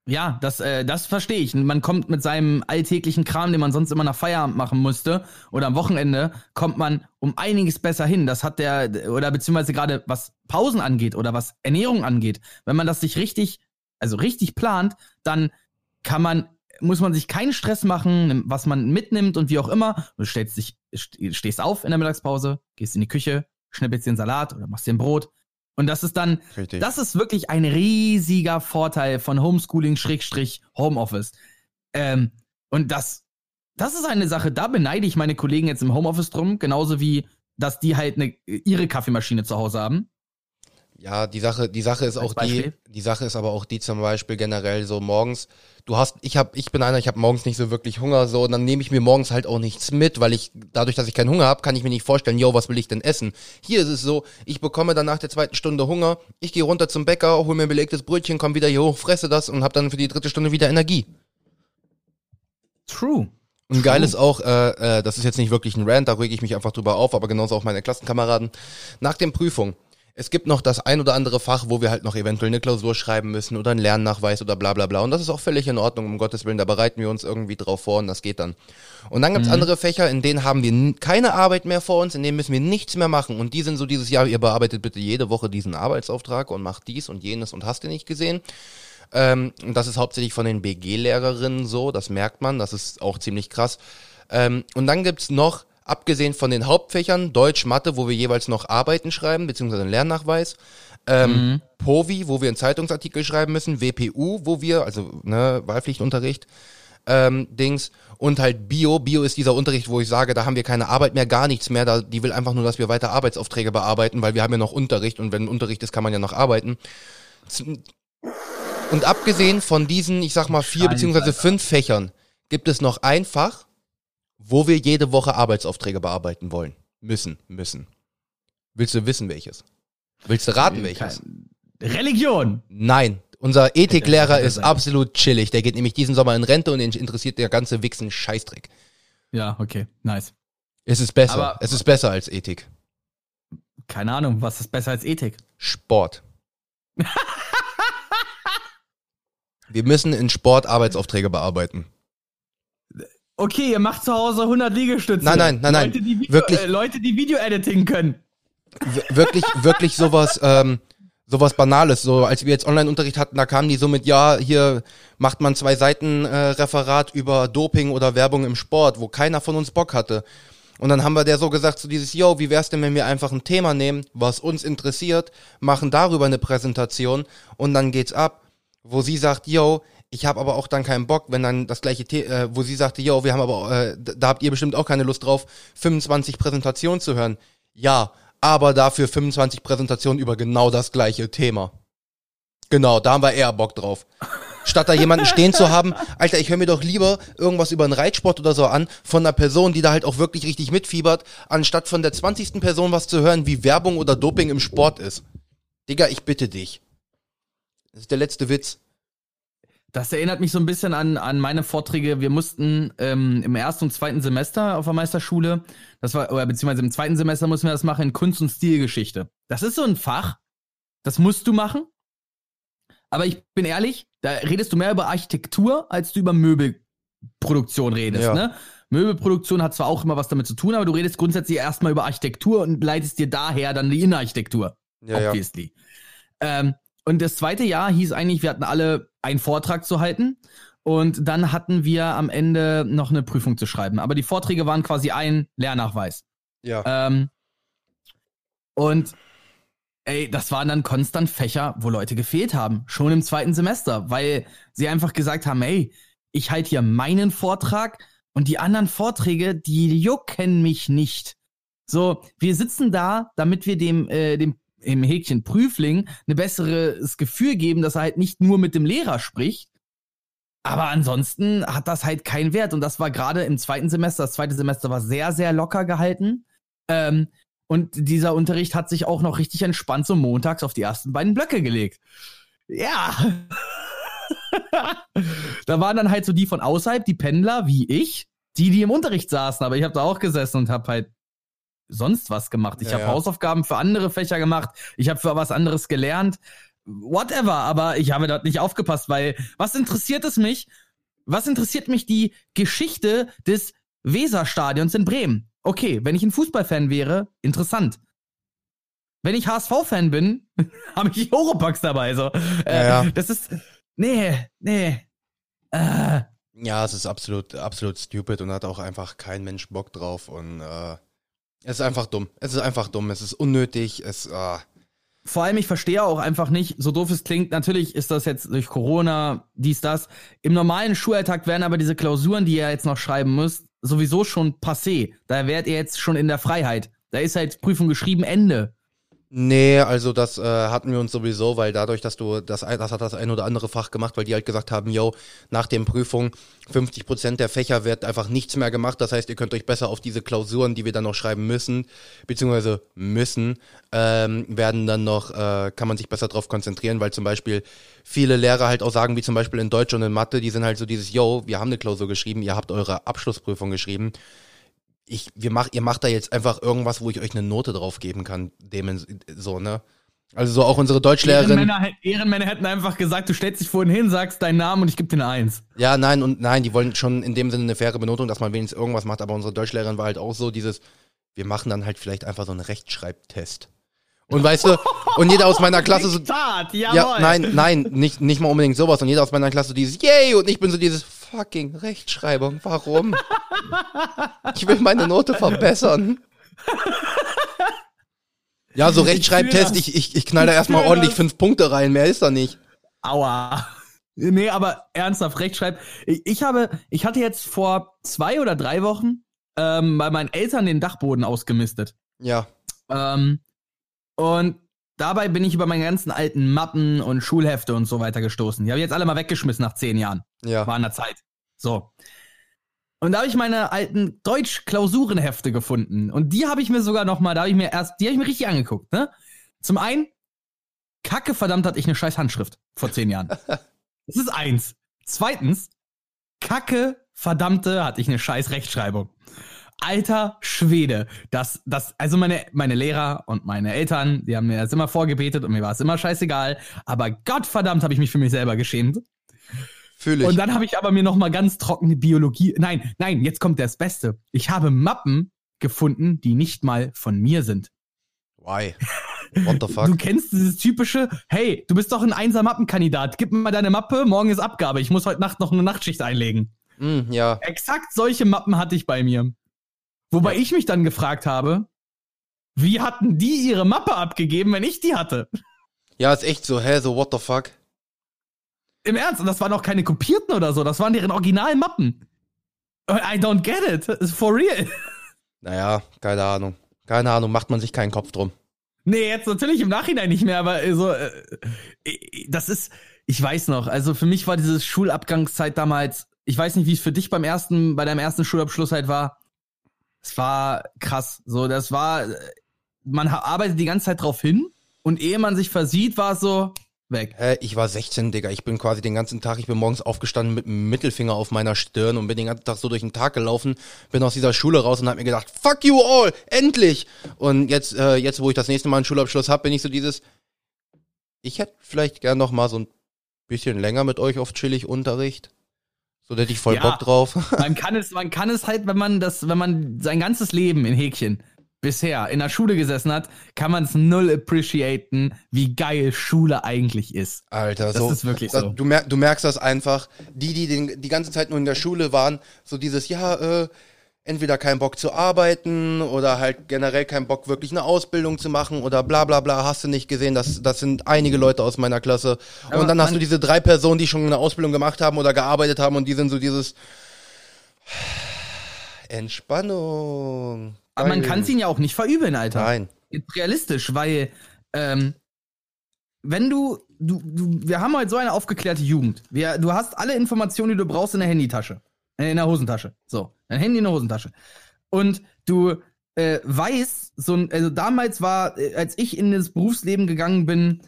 Ja, das, äh, das verstehe ich. Man kommt mit seinem alltäglichen Kram, den man sonst immer nach Feierabend machen musste oder am Wochenende, kommt man um einiges besser hin. Das hat der, oder beziehungsweise gerade was Pausen angeht oder was Ernährung angeht. Wenn man das sich richtig, also richtig plant, dann kann man, muss man sich keinen Stress machen, was man mitnimmt und wie auch immer. Du stellst dich, st- stehst auf in der Mittagspause, gehst in die Küche, schnippelst dir einen Salat oder machst dir ein Brot. Und das ist dann, Richtig. das ist wirklich ein riesiger Vorteil von Homeschooling Schrägstrich Homeoffice. Ähm, und das, das ist eine Sache, da beneide ich meine Kollegen jetzt im Homeoffice drum, genauso wie, dass die halt eine, ihre Kaffeemaschine zu Hause haben. Ja, die Sache, die Sache ist auch die, die Sache ist aber auch die zum Beispiel generell so morgens. Du hast, ich hab, ich bin einer, ich habe morgens nicht so wirklich Hunger, so, und dann nehme ich mir morgens halt auch nichts mit, weil ich, dadurch, dass ich keinen Hunger habe, kann ich mir nicht vorstellen, yo, was will ich denn essen? Hier ist es so, ich bekomme dann nach der zweiten Stunde Hunger, ich gehe runter zum Bäcker, hol mir ein belegtes Brötchen, komm wieder hier hoch, fresse das und habe dann für die dritte Stunde wieder Energie. True. Und geil ist auch, äh, äh, das ist jetzt nicht wirklich ein Rant, da rege ich mich einfach drüber auf, aber genauso auch meine Klassenkameraden. Nach den Prüfungen. Es gibt noch das ein oder andere Fach, wo wir halt noch eventuell eine Klausur schreiben müssen oder einen Lernnachweis oder bla bla bla. Und das ist auch völlig in Ordnung, um Gottes Willen, da bereiten wir uns irgendwie drauf vor und das geht dann. Und dann gibt's andere Fächer, in denen haben wir keine Arbeit mehr vor uns, in denen müssen wir nichts mehr machen. Und die sind so dieses Jahr, ihr bearbeitet bitte jede Woche diesen Arbeitsauftrag und macht dies und jenes und hast du nicht gesehen. Ähm, und das ist hauptsächlich von den BG-Lehrerinnen so, das merkt man, das ist auch ziemlich krass. Ähm, und dann gibt's noch, abgesehen von den Hauptfächern, Deutsch, Mathe, wo wir jeweils noch Arbeiten schreiben, beziehungsweise einen Lernnachweis, ähm, POVI, wo wir einen Zeitungsartikel schreiben müssen, WPU, wo wir, also ne, Wahlpflichtunterricht, ähm, Dings, und halt Bio. Bio ist dieser Unterricht, wo ich sage, da haben wir keine Arbeit mehr, gar nichts mehr. Da, die will einfach nur, dass wir weiter Arbeitsaufträge bearbeiten, weil wir haben ja noch Unterricht und wenn Unterricht ist, kann man ja noch arbeiten. Und abgesehen von diesen, ich sag mal, vier Scheiße, beziehungsweise fünf Fächern, gibt es noch ein Fach, wo wir jede Woche Arbeitsaufträge bearbeiten wollen. Müssen, müssen. Willst du wissen, welches? Willst du raten, welches? Religion. Nein. Unser Ethiklehrer ist absolut chillig. Der geht nämlich diesen Sommer in Rente und ihn interessiert der ganze Wichsen Scheißdreck. Ja, okay, nice. Es ist besser. Aber- es ist besser als Ethik. Keine Ahnung, was ist besser als Ethik? Sport. Wir müssen in Sport Arbeitsaufträge bearbeiten. Okay, ihr macht zu Hause 100 Liegestütze. Nein, nein, nein, nein. Leute, die Video, Wirklich. Äh, Leute, die Video-Editing können. W wirklich, wirklich sowas, ähm, sowas Banales. So, als wir jetzt Online-Unterricht hatten, da kamen die so mit, ja, hier macht man zwei Seiten äh, Referat über Doping oder Werbung im Sport, wo keiner von uns Bock hatte. Und dann haben wir der so gesagt, so dieses, yo, wie wär's denn, wenn wir einfach ein Thema nehmen, was uns interessiert, machen darüber eine Präsentation und dann geht's ab, wo sie sagt, yo, ich habe aber auch dann keinen Bock, wenn dann das gleiche, The äh, wo sie sagte, yo, wir haben aber, äh, da da habt ihr bestimmt auch keine Lust drauf, 25 Präsentationen zu hören. Ja, aber dafür 25 Präsentationen über genau das gleiche Thema. Genau, da haben wir eher Bock drauf. Statt da jemanden stehen zu haben, Alter, ich höre mir doch lieber irgendwas über einen Reitsport oder so an, von einer Person, die da halt auch wirklich richtig mitfiebert, anstatt von der 20. Person was zu hören, wie Werbung oder Doping im Sport ist. Digga, ich bitte dich. Das ist der letzte Witz. Das erinnert mich so ein bisschen an, an meine Vorträge. Wir mussten ähm, im ersten und zweiten Semester auf der Meisterschule, das war, oder beziehungsweise im zweiten Semester mussten wir das machen in Kunst- und Stilgeschichte. Das ist so ein Fach, das musst du machen. Aber ich bin ehrlich, da redest du mehr über Architektur, als du über Möbelproduktion redest, Ja. ne? Möbelproduktion hat zwar auch immer was damit zu tun, aber du redest grundsätzlich erstmal über Architektur und leitest dir daher dann die Innenarchitektur obviously. Ähm, und das zweite Jahr hieß eigentlich, wir hatten alle einen Vortrag zu halten Und dann hatten wir am Ende noch eine Prüfung zu schreiben. Aber die Vorträge waren quasi ein Lehrnachweis. Ja. Ähm, und ey, das waren dann konstant Fächer, wo Leute gefehlt haben. Schon im zweiten Semester, weil sie einfach gesagt haben, ey, ich halte hier meinen Vortrag und die anderen Vorträge, die jucken mich nicht. So, wir sitzen da, damit wir dem, äh, dem im Häkchen Prüfling ein besseres Gefühl geben, dass er halt nicht nur mit dem Lehrer spricht. Aber ansonsten hat das halt keinen Wert. Und das war gerade im zweiten Semester. Das zweite Semester war sehr, sehr locker gehalten. Ähm, und dieser Unterricht hat sich auch noch richtig entspannt so montags auf die ersten beiden Blöcke gelegt. Ja. da waren dann halt so die von außerhalb, die Pendler wie ich, die, die im Unterricht saßen. Aber ich habe da auch gesessen und habe halt sonst was gemacht. Ich Ja, habe ja. Hausaufgaben für andere Fächer gemacht. Ich habe für was anderes gelernt. Whatever. Aber ich habe dort nicht aufgepasst, weil was interessiert es mich? Was interessiert mich die Geschichte des Weserstadions in Bremen? Okay, wenn ich ein Fußballfan wäre, interessant. Wenn ich HSV-Fan bin, habe ich Oropax dabei. So. Äh, Ja, ja. Das ist. Nee, nee. Äh, Ja, es ist absolut, absolut stupid und hat auch einfach kein Mensch Bock drauf und äh, es ist einfach dumm. Es ist einfach dumm. Es ist unnötig. Es, äh, vor allem, ich verstehe auch einfach nicht, so doof es klingt, natürlich ist das jetzt durch Corona, dies, das. Im normalen Schulalltag werden aber diese Klausuren, die ihr jetzt noch schreiben müsst, sowieso schon passé. Da wärt ihr jetzt schon in der Freiheit. Da ist halt Prüfung geschrieben, Ende. Nee, also das äh, hatten wir uns sowieso, weil dadurch, dass du das, das hat das ein oder andere Fach gemacht, weil die halt gesagt haben, yo, nach den Prüfungen 50 Prozent der Fächer wird einfach nichts mehr gemacht. Das heißt, ihr könnt euch besser auf diese Klausuren, die wir dann noch schreiben müssen, beziehungsweise müssen, ähm, werden dann noch, äh, kann man sich besser drauf konzentrieren, weil zum Beispiel viele Lehrer halt auch sagen, wie zum Beispiel in Deutsch und in Mathe, die sind halt so dieses, yo, wir haben eine Klausur geschrieben, ihr habt eure Abschlussprüfung geschrieben ich, wir mach, ihr macht da jetzt einfach irgendwas, wo ich euch eine Note drauf geben kann, dem so, ne? Also so auch unsere Deutschlehrerin. Ehrenmänner, Ehrenmänner hätten einfach gesagt, du stellst dich vorhin hin, sagst deinen Namen und ich gebe dir eine Eins. Ja, nein und nein, die wollen schon in dem Sinne eine faire Benotung, dass man wenigstens irgendwas macht, aber unsere Deutschlehrerin war halt auch so dieses, wir machen dann halt vielleicht einfach so einen Rechtschreibtest. Und weißt du, und jeder aus meiner Klasse so, jawohl. ja, nein, nein, nicht, nicht mal unbedingt sowas. Und jeder aus meiner Klasse so dieses Yay und ich bin so dieses fucking Rechtschreibung. Warum? Ich will meine Note verbessern. Ja, so Rechtschreibtest, ich, ich, ich knall da erstmal ordentlich fünf Punkte rein, mehr ist da nicht. Aua. Nee, aber ernsthaft, Rechtschreib. Ich, ich habe, ich hatte jetzt vor zwei oder drei Wochen ähm, bei meinen Eltern den Dachboden ausgemistet. Ja, Ähm, und dabei bin ich über meine ganzen alten Mappen und Schulhefte und so weiter gestoßen. Die habe ich jetzt alle mal weggeschmissen nach zehn Jahren. ja. War an der Zeit. So. Und da habe ich meine alten Deutsch-Klausurenhefte gefunden. Und die habe ich mir sogar noch mal, da habe ich mir erst, die habe ich mir richtig angeguckt, ne? Zum einen, Kacke verdammt hatte ich eine scheiß Handschrift vor zehn Jahren. Das ist eins. Zweitens, Kacke verdammte hatte ich eine scheiß Rechtschreibung. Alter Schwede, das, das, also meine, meine Lehrer und meine Eltern, die haben mir das immer vorgebetet und mir war es immer scheißegal. Aber Gottverdammt habe ich mich für mich selber geschämt. Fühle ich. Und dann habe ich aber mir noch mal ganz trockene Biologie. Nein, nein, jetzt kommt das Beste. Ich habe Mappen gefunden, die nicht mal von mir sind. Why? What the Du fuck? kennst dieses typische, hey, du bist doch ein einser Mappenkandidat. Gib mir mal deine Mappe, morgen ist Abgabe. Ich muss heute Nacht noch eine Nachtschicht einlegen. Hm, ja. Exakt solche Mappen hatte ich bei mir. Wobei ich mich dann gefragt habe, wie hatten die ihre Mappe abgegeben, wenn ich die hatte? Ja, ist echt so, hä, so what the fuck? Im Ernst, und das waren auch keine kopierten oder so, das waren deren originalen Mappen. I don't get it. It's for real. Naja, keine Ahnung. Keine Ahnung, macht man sich keinen Kopf drum. Nee, jetzt natürlich im Nachhinein nicht mehr, aber äh, so, äh, äh, das ist, ich weiß noch, also für mich war diese Schulabgangszeit damals, ich weiß nicht, wie es für dich beim ersten, bei deinem ersten Schulabschluss halt war. Es war krass. So, das war, äh, man arbeitet die ganze Zeit drauf hin und ehe man sich versieht, war es so weg. Hä, ich war 16, Digga. Ich bin quasi den ganzen Tag, ich bin morgens aufgestanden mit dem Mittelfinger auf meiner Stirn und bin den ganzen Tag so durch den Tag gelaufen, bin aus dieser Schule raus und hab mir gedacht, fuck you all, endlich! Und jetzt, äh, jetzt, wo ich das nächste Mal einen Schulabschluss hab, bin ich so dieses, ich hätte vielleicht gern noch mal so ein bisschen länger mit euch auf chillig Unterricht. So, da hätte ich voll Ja. Bock drauf. Man kann es, man kann es halt, wenn man das, wenn man sein ganzes Leben in Häkchen bisher in der Schule gesessen hat, kann man es null appreciaten, wie geil Schule eigentlich ist. Alter, Das so. ist wirklich das, so. Du, mer du merkst das einfach. Die, die den, die ganze Zeit nur in der Schule waren, so dieses, ja, äh, entweder keinen Bock zu arbeiten oder halt generell keinen Bock, wirklich eine Ausbildung zu machen oder bla bla bla, hast du nicht gesehen. Das, das sind einige Leute aus meiner Klasse. Aber und dann hast du diese drei Personen, die schon eine Ausbildung gemacht haben oder gearbeitet haben und die sind so dieses Entspannung. Aber man kann es ihnen ja auch nicht verübeln, Alter. Nein. Jetzt realistisch, weil ähm, wenn du, du, du, wir haben heute so eine aufgeklärte Jugend. Wir, du hast alle Informationen, die du brauchst in der Handytasche, äh, in der Hosentasche. So, dein Handy in der Hosentasche. Und du äh, weißt, so ein, also damals war, äh, als ich in das Berufsleben gegangen bin,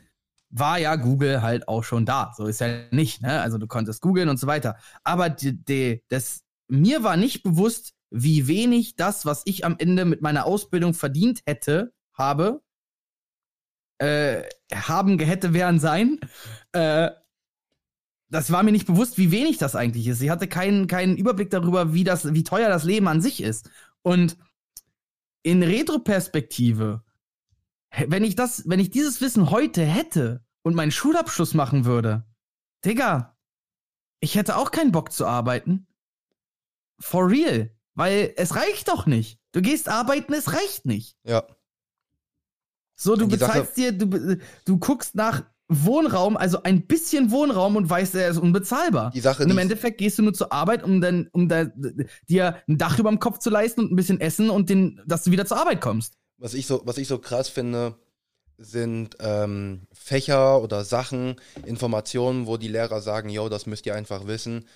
war ja Google halt auch schon da. So ist ja nicht, ne? Also du konntest googeln und so weiter. Aber die, die, das, mir war nicht bewusst, wie wenig das, was ich am Ende mit meiner Ausbildung verdient hätte, habe, äh, haben hätte werden sein, äh, das war mir nicht bewusst, wie wenig das eigentlich ist. Ich hatte keinen, keinen Überblick darüber, wie das, wie teuer das Leben an sich ist. Und in Retroperspektive, wenn ich das, wenn ich dieses Wissen heute hätte und meinen Schulabschluss machen würde, Digga, ich hätte auch keinen Bock zu arbeiten. For real. Weil es reicht doch nicht. Du gehst arbeiten, es reicht nicht. Ja. So, du Sache- bezahlst dir, du, du guckst nach Wohnraum, also ein bisschen Wohnraum und weißt, er ist unbezahlbar. Die Sache, und im Endeffekt gehst du nur zur Arbeit, um dann, um da, dir ein Dach über dem Kopf zu leisten und ein bisschen Essen und den, dass du wieder zur Arbeit kommst. Was ich so, was ich so krass finde, sind ähm, Fächer oder Sachen, Informationen, wo die Lehrer sagen, yo, das müsst ihr einfach wissen,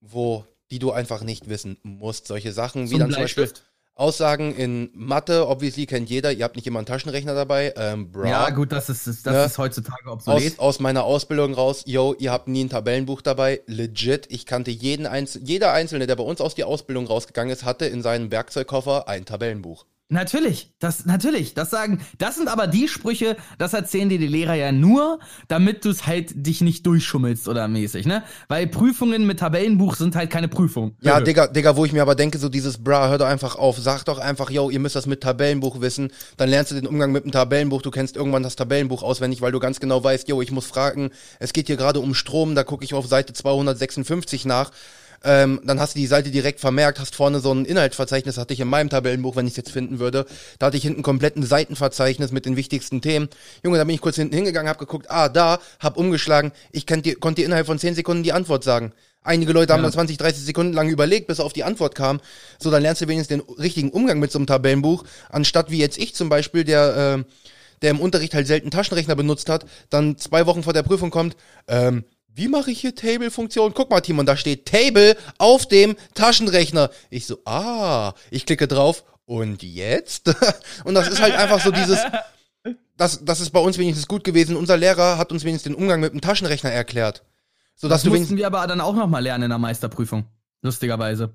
wo die du einfach nicht wissen musst. Solche Sachen wie dann zum Beispiel Bleistift. Aussagen in Mathe, obviously kennt jeder, ihr habt nicht immer einen Taschenrechner dabei. Ähm, bra. Ja, gut, das ist, das Ne? ist heutzutage Aus, obsolet. aus meiner Ausbildung raus, yo, ihr habt nie ein Tabellenbuch dabei. Legit, ich kannte jeden Einzel jeder Einzelne, der bei uns aus die Ausbildung rausgegangen ist, hatte in seinem Werkzeugkoffer ein Tabellenbuch. Natürlich, das natürlich, das sagen, das sind aber die Sprüche, das erzählen dir die Lehrer ja nur, damit du es halt dich nicht durchschummelst oder mäßig, ne? Weil Prüfungen mit Tabellenbuch sind halt keine Prüfung. Ja, Digga, Digga, wo ich mir aber denke, so dieses Bra, hör doch einfach auf, sag doch einfach, yo, ihr müsst das mit Tabellenbuch wissen, dann lernst du den Umgang mit dem Tabellenbuch, du kennst irgendwann das Tabellenbuch auswendig, weil du ganz genau weißt, yo, ich muss fragen, es geht hier gerade um Strom, da gucke ich auf Seite 256 nach. Ähm, dann hast du die Seite direkt vermerkt, hast vorne so ein Inhaltsverzeichnis, hatte ich in meinem Tabellenbuch, wenn ich es jetzt finden würde. Da hatte ich hinten komplett ein Seitenverzeichnis mit den wichtigsten Themen. Junge, da bin ich kurz hinten hingegangen, hab geguckt, ah, da, hab umgeschlagen. Ich dir, konnte dir innerhalb von 10 Sekunden die Antwort sagen. Einige Leute haben Ja. dann 20, 30 Sekunden lang überlegt, bis auf die Antwort kam. So, dann lernst du wenigstens den richtigen Umgang mit so einem Tabellenbuch, anstatt wie jetzt ich zum Beispiel, der, äh, der im Unterricht halt selten Taschenrechner benutzt hat, dann zwei Wochen vor der Prüfung kommt, ähm, wie mache ich hier Table-Funktion? Guck mal, Timon, da steht Table auf dem Taschenrechner. Ich so, ah, ich klicke drauf und jetzt? und das ist halt einfach so dieses, das, das ist bei uns wenigstens gut gewesen. Unser Lehrer hat uns wenigstens den Umgang mit dem Taschenrechner erklärt. So dass Das du mussten wir aber dann auch noch mal lernen in der Meisterprüfung. Lustigerweise.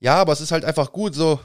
ja, aber es ist halt einfach gut, so,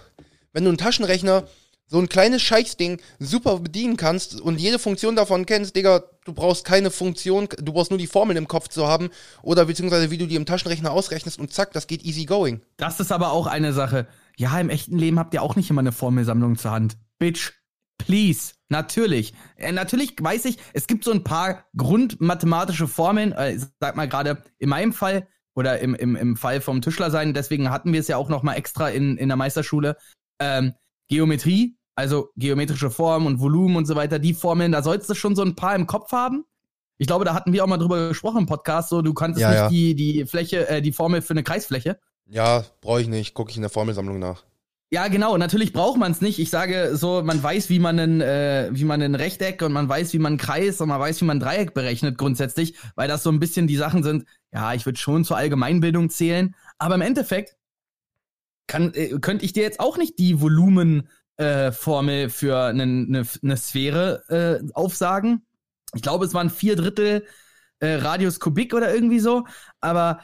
wenn du einen Taschenrechner, so ein kleines Scheißding super bedienen kannst und jede Funktion davon kennst, Digga, du brauchst keine Funktion, du brauchst nur die Formeln im Kopf zu haben oder beziehungsweise wie du die im Taschenrechner ausrechnest und zack, das geht easy going. Das ist aber auch eine Sache. Ja, im echten Leben habt ihr auch nicht immer eine Formelsammlung zur Hand. Bitch, please. Natürlich. Äh, natürlich weiß ich, es gibt so ein paar grundmathematische Formeln. Äh, sag mal gerade in meinem Fall oder im, im, im Fall vom Tischler sein, deswegen hatten wir es ja auch noch mal extra in, in der Meisterschule. Ähm, Geometrie, also geometrische Formen und Volumen und so weiter, die Formeln, da sollst du schon so ein paar im Kopf haben. Ich glaube, da hatten wir auch mal drüber gesprochen im Podcast, so du kanntest Ja, nicht ja. Die, die Fläche, äh, die Formel für eine Kreisfläche. Ja, brauche ich nicht, gucke ich in der Formelsammlung nach. Ja, genau. Natürlich braucht man es nicht. Ich sage so, man weiß, wie man ein, äh, wie man ein Rechteck und man weiß, wie man einen Kreis und man weiß, wie man ein Dreieck berechnet grundsätzlich, weil das so ein bisschen die Sachen sind. Ja, ich würde schon zur Allgemeinbildung zählen, aber im Endeffekt kann, äh, könnte ich dir jetzt auch nicht die Volumenformel äh, für eine ne, ne Sphäre äh, aufsagen. Ich glaube, es waren vier Drittel äh, Radius Kubik oder irgendwie so, aber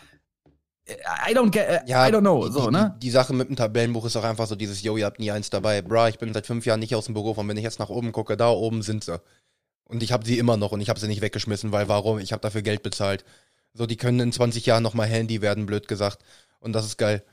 äh, I don't get, äh, I don't know, die, so, die, ne? Die, die Sache mit dem Tabellenbuch ist auch einfach so dieses, yo, ihr habt nie eins dabei. Bra, ich bin seit fünf Jahren nicht aus dem Büro, von wenn ich jetzt nach oben gucke, da oben sind sie. Und ich habe sie immer noch und ich habe sie nicht weggeschmissen, weil warum? Ich habe dafür Geld bezahlt. So, die können in 20 Jahren noch mal Handy werden, blöd gesagt. Und das ist geil.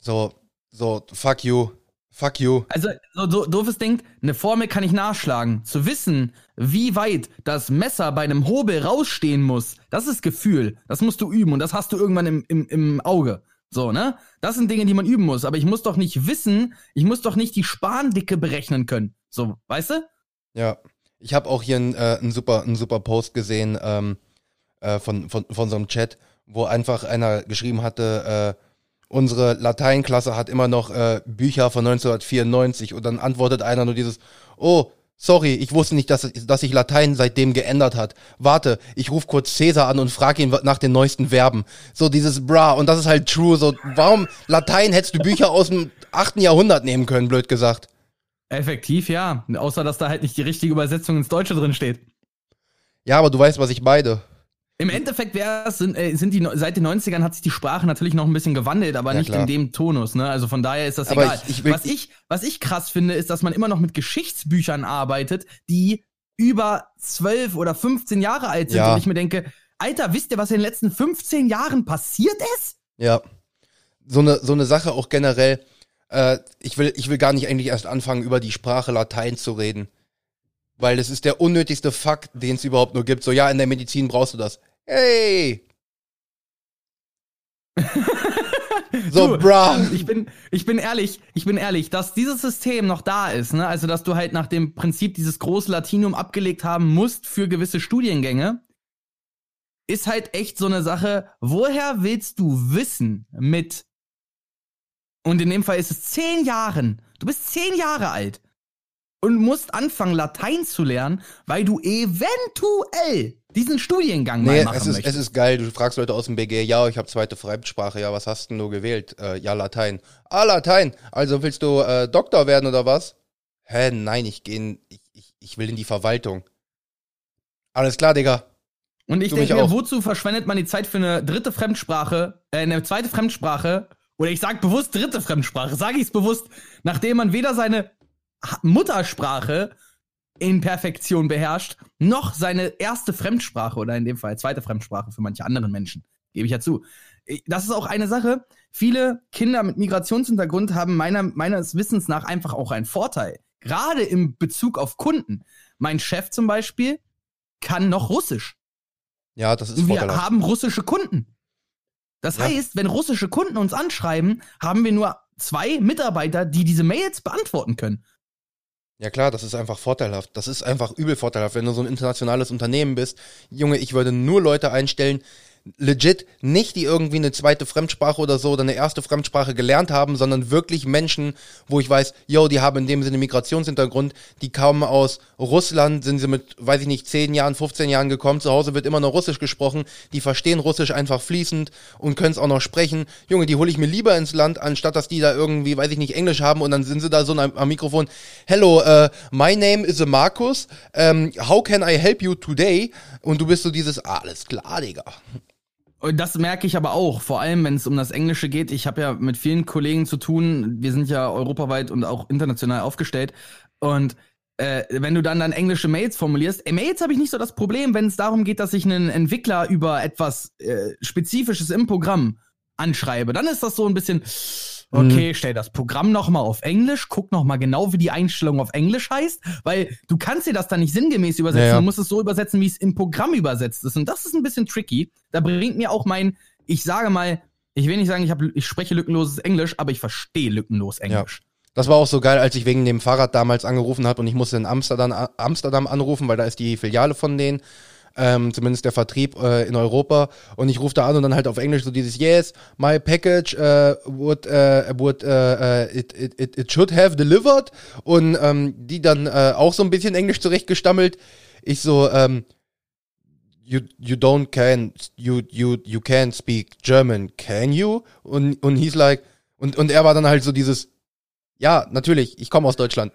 So, so, fuck you. Fuck you. Also, so, so doofes Ding, eine Formel kann ich nachschlagen. Zu wissen, wie weit das Messer bei einem Hobel rausstehen muss, das ist Gefühl. Das musst du üben und das hast du irgendwann im, im, im Auge. So, ne? Das sind Dinge, die man üben muss. Aber ich muss doch nicht wissen, ich muss doch nicht die Spandicke berechnen können. So, weißt du? Ja. Ich habe auch hier einen äh, einen super, einen super Post gesehen ähm, äh, von, von, von so einem Chat, wo einfach einer geschrieben hatte, äh, unsere Lateinklasse hat immer noch äh, Bücher von 1994 und dann antwortet einer nur dieses, oh, sorry, ich wusste nicht, dass, dass sich Latein seitdem geändert hat. Warte, ich rufe kurz Cäsar an und frage ihn nach den neuesten Verben. So dieses bra und das ist halt true, so warum Latein hättest du Bücher aus dem 8. Jahrhundert nehmen können, blöd gesagt. Effektiv, ja. Außer, dass da halt nicht die richtige Übersetzung ins Deutsche drin steht. Ja, aber du weißt, was ich meine. Im Endeffekt wär's, sind, äh, sind die, seit den 90ern hat sich die Sprache natürlich noch ein bisschen gewandelt, aber Ja, nicht klar. in dem Tonus, ne? Also von daher ist das Aber egal. ich- ich was, ich, was ich krass finde, ist, dass man immer noch mit Geschichtsbüchern arbeitet, die über 12 oder 15 Jahre alt sind. Ja. Und ich mir denke, Alter, wisst ihr, was in den letzten 15 Jahren passiert ist? Ja. So eine, so eine Sache auch generell, äh, ich, will, ich will gar nicht eigentlich erst anfangen, über die Sprache Latein zu reden. Weil das ist der unnötigste Fakt, den es überhaupt nur gibt. So, ja, in der Medizin brauchst du das. Hey! so, bra. Ich bin, ich bin ehrlich, ich bin ehrlich, dass dieses System noch da ist, ne? Also, dass du halt nach dem Prinzip dieses große Latinum abgelegt haben musst für gewisse Studiengänge, ist halt echt so eine Sache. Woher willst du wissen mit, und in dem Fall ist es zehn Jahren, du bist zehn Jahre alt und musst anfangen, Latein zu lernen, weil du eventuell diesen Studiengang Nee, mal machen es ist, möchtest. es ist geil. Du fragst Leute aus dem BG, ja, ich habe zweite Fremdsprache. Ja, was hast denn du gewählt? Äh, ja, Latein. Ah, Latein. Also willst du äh, Doktor werden oder was? Hä, nein, ich gehe in, ich, ich, ich will in die Verwaltung. Alles klar, Digga. Und ich Du denke mir, wozu verschwendet man die Zeit für eine dritte Fremdsprache, äh, eine zweite Fremdsprache, oder ich sag bewusst dritte Fremdsprache, sage ich es bewusst, nachdem man weder seine Muttersprache in Perfektion beherrscht, noch seine erste Fremdsprache oder in dem Fall zweite Fremdsprache für manche anderen Menschen. Gebe ich ja zu. Das ist auch eine Sache. Viele Kinder mit Migrationshintergrund haben meiner, meines Wissens nach einfach auch einen Vorteil. Gerade im Bezug auf Kunden. Mein Chef zum Beispiel kann noch Russisch. Ja, das ist Und wir haben russische Kunden. Das Ja. heißt, wenn russische Kunden uns anschreiben, haben wir nur zwei Mitarbeiter, die diese Mails beantworten können. Ja klar, das ist einfach vorteilhaft. Das ist einfach übel vorteilhaft, wenn du so ein internationales Unternehmen bist. Junge, ich würde nur Leute einstellen, legit nicht die irgendwie eine zweite Fremdsprache oder so oder eine erste Fremdsprache gelernt haben, sondern wirklich Menschen, wo ich weiß, yo, die haben in dem Sinne Migrationshintergrund, die kamen aus Russland, sind sie mit, weiß ich nicht, 10 Jahren, 15 Jahren gekommen, zu Hause wird immer noch Russisch gesprochen, die verstehen Russisch einfach fließend und können es auch noch sprechen. Junge, die hole ich mir lieber ins Land, anstatt dass die da irgendwie, weiß ich nicht, Englisch haben und dann sind sie da so am, Mikrofon, hello, uh, my name is Markus, um, how can I help you today? Und du bist so dieses, alles klar, Digga. Das merke ich aber auch, vor allem wenn es um das Englische geht. Ich habe ja mit vielen Kollegen zu tun. Wir sind ja europaweit und auch international aufgestellt. Und äh, wenn du dann dann englische Mails formulierst, äh, Mails habe ich nicht so das Problem, wenn es darum geht, dass ich einen Entwickler über etwas äh, Spezifisches im Programm anschreibe. Dann ist das so ein bisschen, okay, stell das Programm noch mal auf Englisch, guck noch mal genau, wie die Einstellung auf Englisch heißt, weil du kannst dir das dann nicht sinngemäß übersetzen. Ja, ja. Du musst es so übersetzen, wie es im Programm übersetzt ist. Und das ist ein bisschen tricky. Da bringt mir auch mein, ich sage mal, ich will nicht sagen, ich, hab, ich spreche lückenloses Englisch, aber ich verstehe lückenlos Englisch. Das war auch so geil, als ich wegen dem Fahrrad damals angerufen habe und ich musste in Amsterdam, Amsterdam anrufen, weil da ist die Filiale von denen. Ähm, zumindest der Vertrieb äh, in Europa und ich rufe da an und dann halt auf Englisch so dieses Yes, my package äh, would, äh, would äh, äh, it, it, it, should have delivered und ähm, die dann äh, auch so ein bisschen Englisch zurechtgestammelt. Ich so ähm, you you don't can you you you can speak German, can you? Und und he's like und und er war dann halt so dieses ja, natürlich, ich komme aus Deutschland.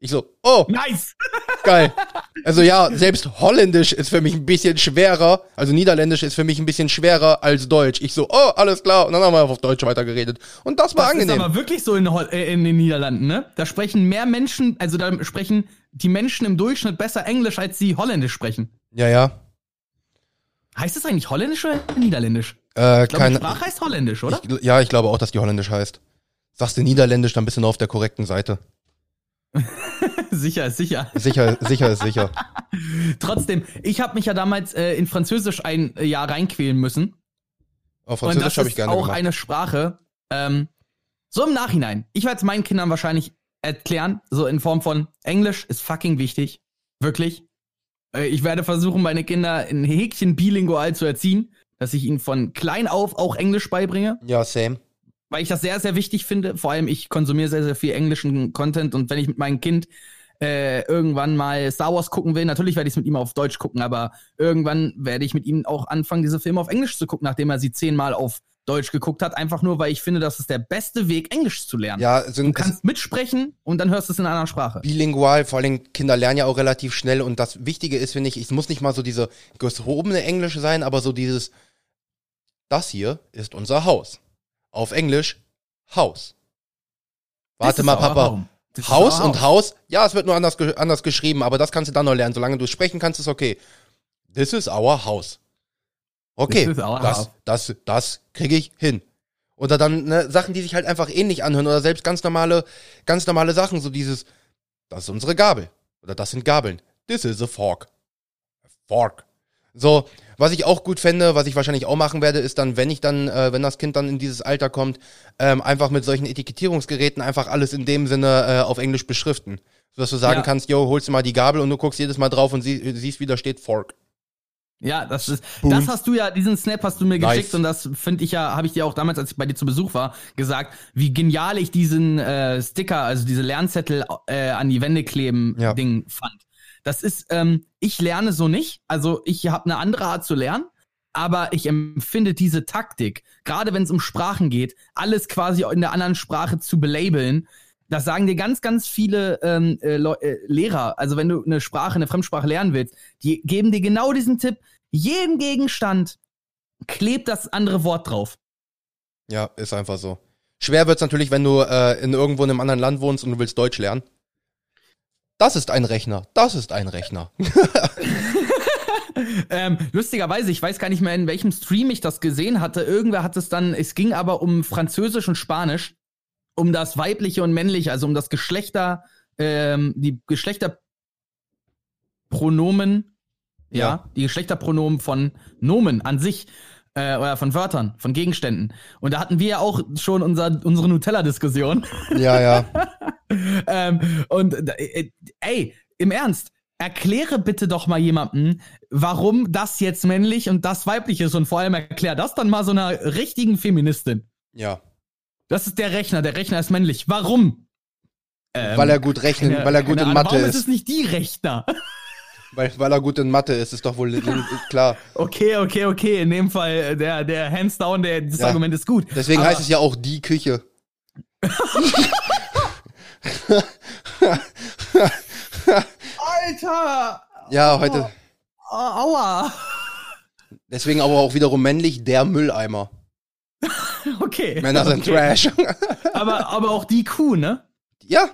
Ich so, oh, Nice! geil. Also ja, selbst Holländisch ist für mich ein bisschen schwerer, also Niederländisch ist für mich ein bisschen schwerer als Deutsch. Ich so, oh, alles klar. Und dann haben wir auf Deutsch weitergeredet. Und das war Das angenehm. ist aber wirklich so in, äh, in den Niederlanden, ne? Da sprechen mehr Menschen, also da sprechen die Menschen im Durchschnitt besser Englisch, als sie Holländisch sprechen. ja, ja. Heißt es eigentlich Holländisch oder Niederländisch? Äh, Ich glaube, die keine, Sprache heißt Holländisch, oder? ich, ja, ich glaube auch, dass die Holländisch heißt. Sagst du Niederländisch, dann bist du noch auf der korrekten Seite. sicher ist sicher. Sicher, sicher ist sicher. Trotzdem, ich habe mich ja damals äh, in Französisch ein Jahr reinquälen müssen. Auf Und Französisch das habe ist ich gerne auch gemacht. eine Sprache. Ähm, so im Nachhinein. Ich werde es meinen Kindern wahrscheinlich erklären, so in Form von Englisch ist fucking wichtig. Wirklich. Äh, ich werde versuchen, meine Kinder in Häkchen bilingual zu erziehen, dass ich ihnen von klein auf auch Englisch beibringe, ja, same. Weil ich das sehr, sehr wichtig finde. Vor allem, ich konsumiere sehr, sehr viel englischen Content und wenn ich mit meinem Kind äh, irgendwann mal Star Wars gucken will, natürlich werde ich es mit ihm auf Deutsch gucken, aber irgendwann werde ich mit ihm auch anfangen, diese Filme auf Englisch zu gucken, nachdem er sie zehnmal auf Deutsch geguckt hat, einfach nur, weil ich finde, das ist der beste Weg, Englisch zu lernen. Ja, Du sind kannst mitsprechen und dann hörst du es in einer anderen Sprache. bilingual, vor allem Kinder lernen ja auch relativ schnell und das Wichtige ist, finde ich, es muss nicht mal so diese gehobene Englisch sein, aber so dieses, das hier ist unser Haus. Auf Englisch, Haus. Warte mal, Papa. Haus und Haus, ja, es wird nur anders, ge anders geschrieben, aber das kannst du dann noch lernen. Solange du sprechen kannst, ist okay. This is our house. Okay, our das, house. das, das kriege ich hin. Oder dann ne, Sachen, die sich halt einfach ähnlich anhören oder selbst ganz normale, ganz normale Sachen, so dieses, das ist unsere Gabel oder das sind Gabeln. This is a fork. A fork. So, was ich auch gut fände, was ich wahrscheinlich auch machen werde, ist dann, wenn ich dann, äh, wenn das Kind dann in dieses Alter kommt, ähm, einfach mit solchen Etikettierungsgeräten einfach alles in dem Sinne äh, auf Englisch beschriften. Sodass du sagen Ja. kannst, yo, holst du mal die Gabel und du guckst jedes Mal drauf und sie, siehst, wie da steht Fork. Ja, das ist, Boom. das hast du ja, diesen Snap hast du mir Nice. geschickt und das finde ich ja, habe ich dir auch damals, als ich bei dir zu Besuch war, gesagt, wie genial ich diesen äh, Sticker, also diese Lernzettel äh, an die Wände kleben Ja. Ding fand. Das ist, ähm, ich lerne so nicht, also ich habe eine andere Art zu lernen, aber ich empfinde diese Taktik, gerade wenn es um Sprachen geht, alles quasi in der anderen Sprache zu belabeln, das sagen dir ganz, ganz viele ähm, äh, äh, Lehrer. Also wenn du eine Sprache, eine Fremdsprache lernen willst, die geben dir genau diesen Tipp. Jeden Gegenstand klebt das andere Wort drauf. Ja, ist einfach so. Schwer wird's natürlich, wenn du äh, in irgendwo in einem anderen Land wohnst und du willst Deutsch lernen. Das ist ein Rechner. Das ist ein Rechner. Ähm, lustigerweise, ich weiß gar nicht mehr, in welchem Stream ich das gesehen hatte. Irgendwer hat es dann, es ging aber um Französisch und Spanisch, um das weibliche und männliche, also um das Geschlechter, ähm, die Geschlechterpronomen, ja, Ja. die Geschlechterpronomen von Nomen an sich. Äh, oder von Wörtern, von Gegenständen. Und da hatten wir ja auch schon unser, unsere Nutella-Diskussion. Ja, ja. ähm, und äh, ey, im Ernst, erkläre bitte doch mal jemandem, warum das jetzt männlich und das weiblich ist und vor allem erklär das dann mal so einer richtigen Feministin. Ja. Das ist der Rechner, der Rechner ist männlich. Warum? Ähm, weil er gut rechnen, keine- weil er gut in Ahnung, Mathe warum ist. ist es nicht die Rechner? Weil, weil er gut in Mathe ist, ist doch wohl klar. Okay, okay, okay. In dem Fall, äh, der, der hands down, der, das Ja. Argument ist gut. Deswegen Aber- heißt es ja auch die Küche. Alter! Ja, heute. Aua! Deswegen aber auch wiederum männlich der Mülleimer. Okay. Männer sind okay. Trash. Aber, aber auch die Kuh, ne? ja,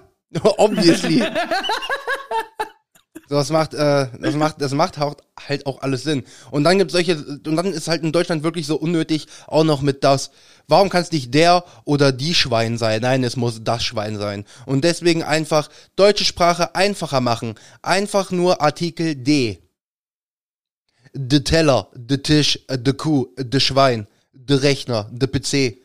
obviously. So, das macht, äh, das macht, das macht halt auch alles Sinn. Und dann gibt's solche, und dann ist halt in Deutschland wirklich so unnötig auch noch mit das, warum kann es nicht der oder die Schwein sein? Nein, es muss das Schwein sein. Und deswegen einfach deutsche Sprache einfacher machen. Einfach nur Artikel D. De Teller, de Tisch, de Kuh, de Schwein, de Rechner, de PC,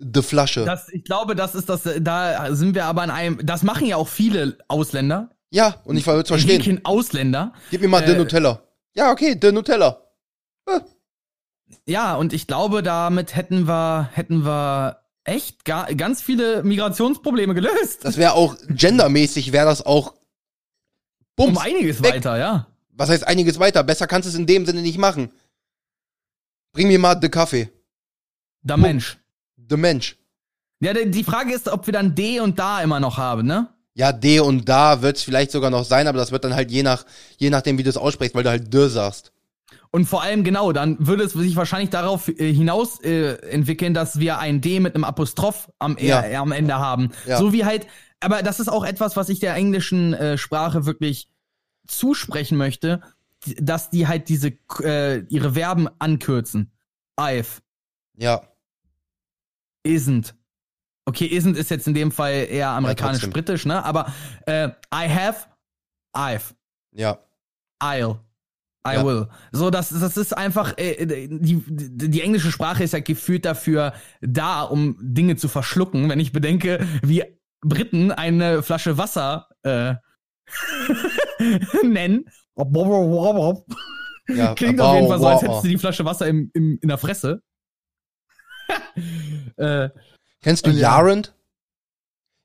de Flasche. Das, ich glaube, das ist das, da sind wir aber in einem, das machen ja auch viele Ausländer. Ja, und ich würde verstehen. Häkchen Ausländer. Gib mir mal Äh, Nutella. Ja, okay, de Nutella. Ja, und ich glaube, damit hätten wir, hätten wir echt ga, ganz viele Migrationsprobleme gelöst. Das wäre auch gendermäßig, wäre das auch Bums. um einiges weg. weiter, ja. Was heißt einiges weiter? Besser kannst du es in dem Sinne nicht machen. Bring mir mal de Kaffee. Der Mensch. De Mensch. Ja, die die Frage ist, ob wir dann D und da immer noch haben, ne? Ja, de und da wird's vielleicht sogar noch sein, aber das wird dann halt je nach, je nachdem, wie du es aussprichst, weil du halt de sagst. Und vor allem genau, dann würde es sich wahrscheinlich darauf äh, hinaus äh, entwickeln, dass wir ein D mit einem Apostroph am, Ja. äh, am Ende haben. Ja. So wie halt, aber das ist auch etwas, was ich der englischen äh, Sprache wirklich zusprechen möchte, d- dass die halt diese äh, ihre Verben ankürzen. I've, Ja. isn't, Okay, isn't ist jetzt in dem Fall eher amerikanisch-britisch, ne? Aber äh, I have, I've, Ja. I'll. I Ja. will. So, das, das ist einfach, äh, die, die, die englische Sprache ist ja gefühlt dafür da, um Dinge zu verschlucken. Wenn ich bedenke, wie Briten eine Flasche Wasser äh, nennen. ja. Klingt auf jeden Fall so, als hättest du die Flasche Wasser im, im, in der Fresse. äh, Kennst du Ja. Yarend?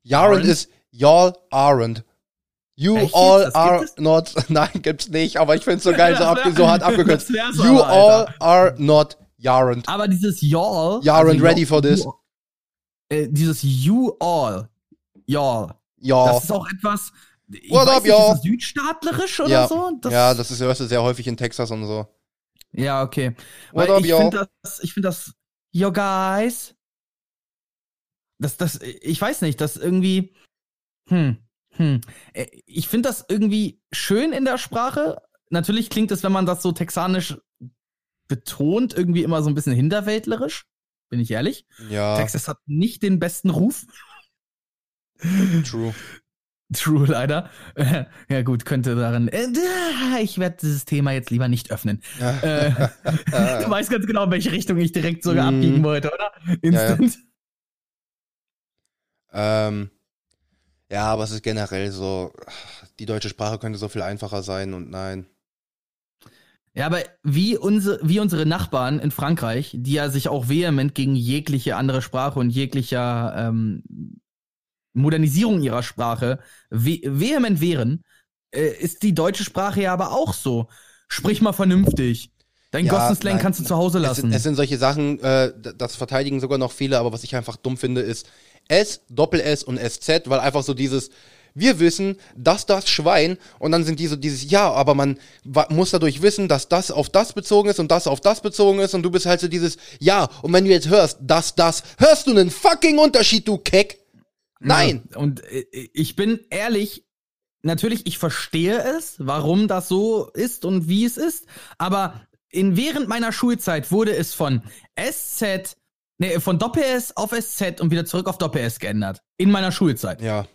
Yarend Yarend? ist Y'all aren't. You Echt all Das are not. Nein, gibt's nicht, aber ich find's so geil, so, Das ab, wär- so hart abgekürzt. das You aber, all Alter. are not Yarend. aber dieses y'all. And y'all- ready for this. you- Äh, dieses you all. Y'all. Ja. Das ist auch etwas. Ich What weiß up, nicht, ist y'all? das südstaatlerisch oder ja. so? ja, das ist, hörst du sehr häufig in Texas und so. Ja, okay. What Weil up, ich y'all? finde das, ich finde das, yo guys. Das, das, ich weiß nicht, das irgendwie, hm, hm. Äh, Ich finde das irgendwie schön in der Sprache. Natürlich klingt es, wenn man das so texanisch betont, irgendwie immer so ein bisschen hinterwäldlerisch. Bin ich ehrlich. Ja, Texas hat nicht den besten Ruf. true. True, leider. Ja, gut, könnte darin. Äh, ich werde dieses Thema jetzt lieber nicht öffnen. Äh, du weißt ganz genau, in welche Richtung ich direkt sogar Mhm. abbiegen wollte, oder? ja. Instant. Ähm, ja, aber es ist generell so, die deutsche Sprache könnte so viel einfacher sein und nein. Ja, aber wie, unsere, wie unsere Nachbarn in Frankreich, die ja sich auch vehement gegen jegliche andere Sprache und jeglicher ähm, Modernisierung ihrer Sprache ve vehement wehren, äh, ist die deutsche Sprache ja aber auch so. Sprich mal vernünftig. Dein Ja, Gossenslang kannst du zu Hause Es lassen. sind, es sind solche Sachen, äh, das verteidigen sogar noch viele, aber was ich einfach dumm finde, ist S, Doppel-S und SZ, weil einfach so dieses, wir wissen, dass das Schwein und dann sind die so dieses, ja, aber man muss dadurch wissen, dass das auf das bezogen ist und das auf das bezogen ist und du bist halt so dieses, ja, und wenn du jetzt hörst, dass das, hörst du einen fucking Unterschied, du Keck? Nein. Ja, und äh, ich bin ehrlich, natürlich, ich verstehe es, warum das so ist und wie es ist, aber in während meiner Schulzeit wurde es von SZ, nee, von Doppel-S auf SZ und wieder zurück auf Doppel-S geändert. In meiner Schulzeit. Ja.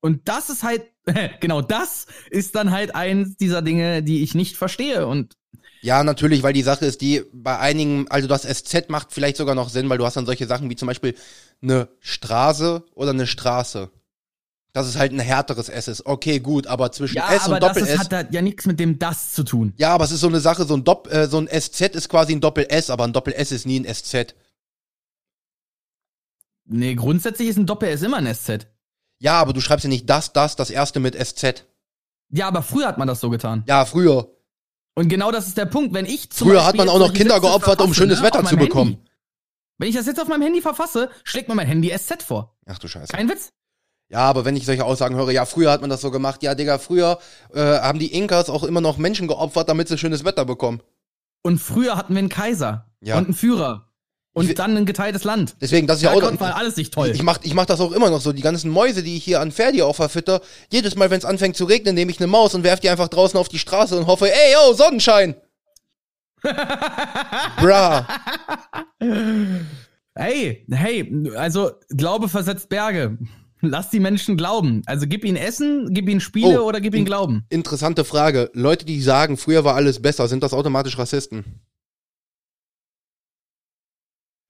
Und das ist halt, genau das ist dann halt eins dieser Dinge, die ich nicht verstehe. Und Ja, natürlich, weil die Sache ist, die bei einigen, also das SZ macht vielleicht sogar noch Sinn, weil du hast dann solche Sachen wie zum Beispiel eine Straße oder eine Straße. Dass es halt ein härteres S ist. Okay, gut, aber zwischen ja, S aber und das Doppel ist, S. hat halt ja nichts mit dem das zu tun. Ja, aber es ist so eine Sache, so ein, Dopp, äh, so ein SZ ist quasi ein Doppel S, aber ein Doppel S ist nie ein SZ. Nee, grundsätzlich ist ein Doppel-S immer ein SZ. Ja, aber du schreibst ja nicht das, das, das erste mit SZ. Ja, aber früher hat man das so getan. Ja, früher. Und genau das ist der Punkt. Wenn ich zum Früher Beispiel hat man auch noch Kinder Sätze geopfert, um verfasse, schönes ne, Wetter zu bekommen. Handy. Wenn ich das jetzt auf meinem Handy verfasse, schlägt mir mein Handy SZ vor. Ach du Scheiße. Kein Witz. Ja, aber wenn ich solche Aussagen höre, ja, früher hat man das so gemacht. Ja, Digga, früher äh, haben die Inkas auch immer noch Menschen geopfert, damit sie schönes Wetter bekommen. Und früher hatten wir einen Kaiser Ja. und einen Führer und dann ein geteiltes Land. Deswegen, das ist Da ja auch konnte man alles nicht toll. Ich mach, ich mach das auch immer noch so. Die ganzen Mäuse, die ich hier an Ferdi auch verfütter, jedes Mal, wenn es anfängt zu regnen, nehme ich eine Maus und werf die einfach draußen auf die Straße und hoffe, ey, yo, Sonnenschein. Bra. hey, hey, also Glaube versetzt Berge. Lass die Menschen glauben. Also gib ihnen Essen, gib ihnen Spiele Oh. oder gib ihnen Glauben. Interessante Frage. Leute, die sagen, früher war alles besser, sind das automatisch Rassisten?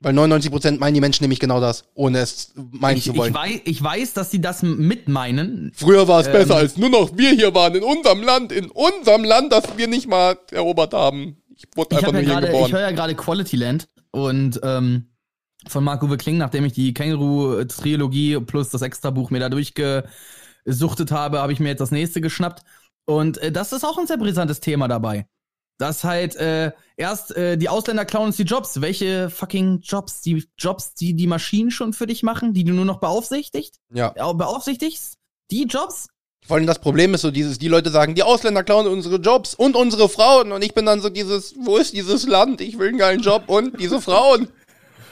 Weil 99% meinen die Menschen nämlich genau das, ohne es meinen Ich, zu ich, wollen. weiß, ich weiß, dass sie das mit meinen. Früher war es Ähm. besser, als nur noch wir hier waren, in unserem Land, in unserem Land, das wir nicht mal erobert haben. Ich wurde Ich, einfach hab ja nur hier gerade, ich geboren. höre ja gerade Quality Land und ähm, von Marc-Uwe Kling, nachdem ich die Känguru-Trilogie plus das Extrabuch mir da durchgesuchtet habe, habe ich mir jetzt das nächste geschnappt. Und äh, das ist auch ein sehr brisantes Thema dabei. Dass halt äh, erst äh, die Ausländer klauen uns die Jobs. Welche fucking Jobs? Die Jobs, die die Maschinen schon für dich machen, die du nur noch beaufsichtigt? Ja. Beaufsichtigst? Die Jobs? Vor allem das Problem ist so dieses, die Leute sagen, die Ausländer klauen unsere Jobs und unsere Frauen und ich bin dann so dieses, wo ist dieses Land? Ich will einen geilen Job und diese Frauen.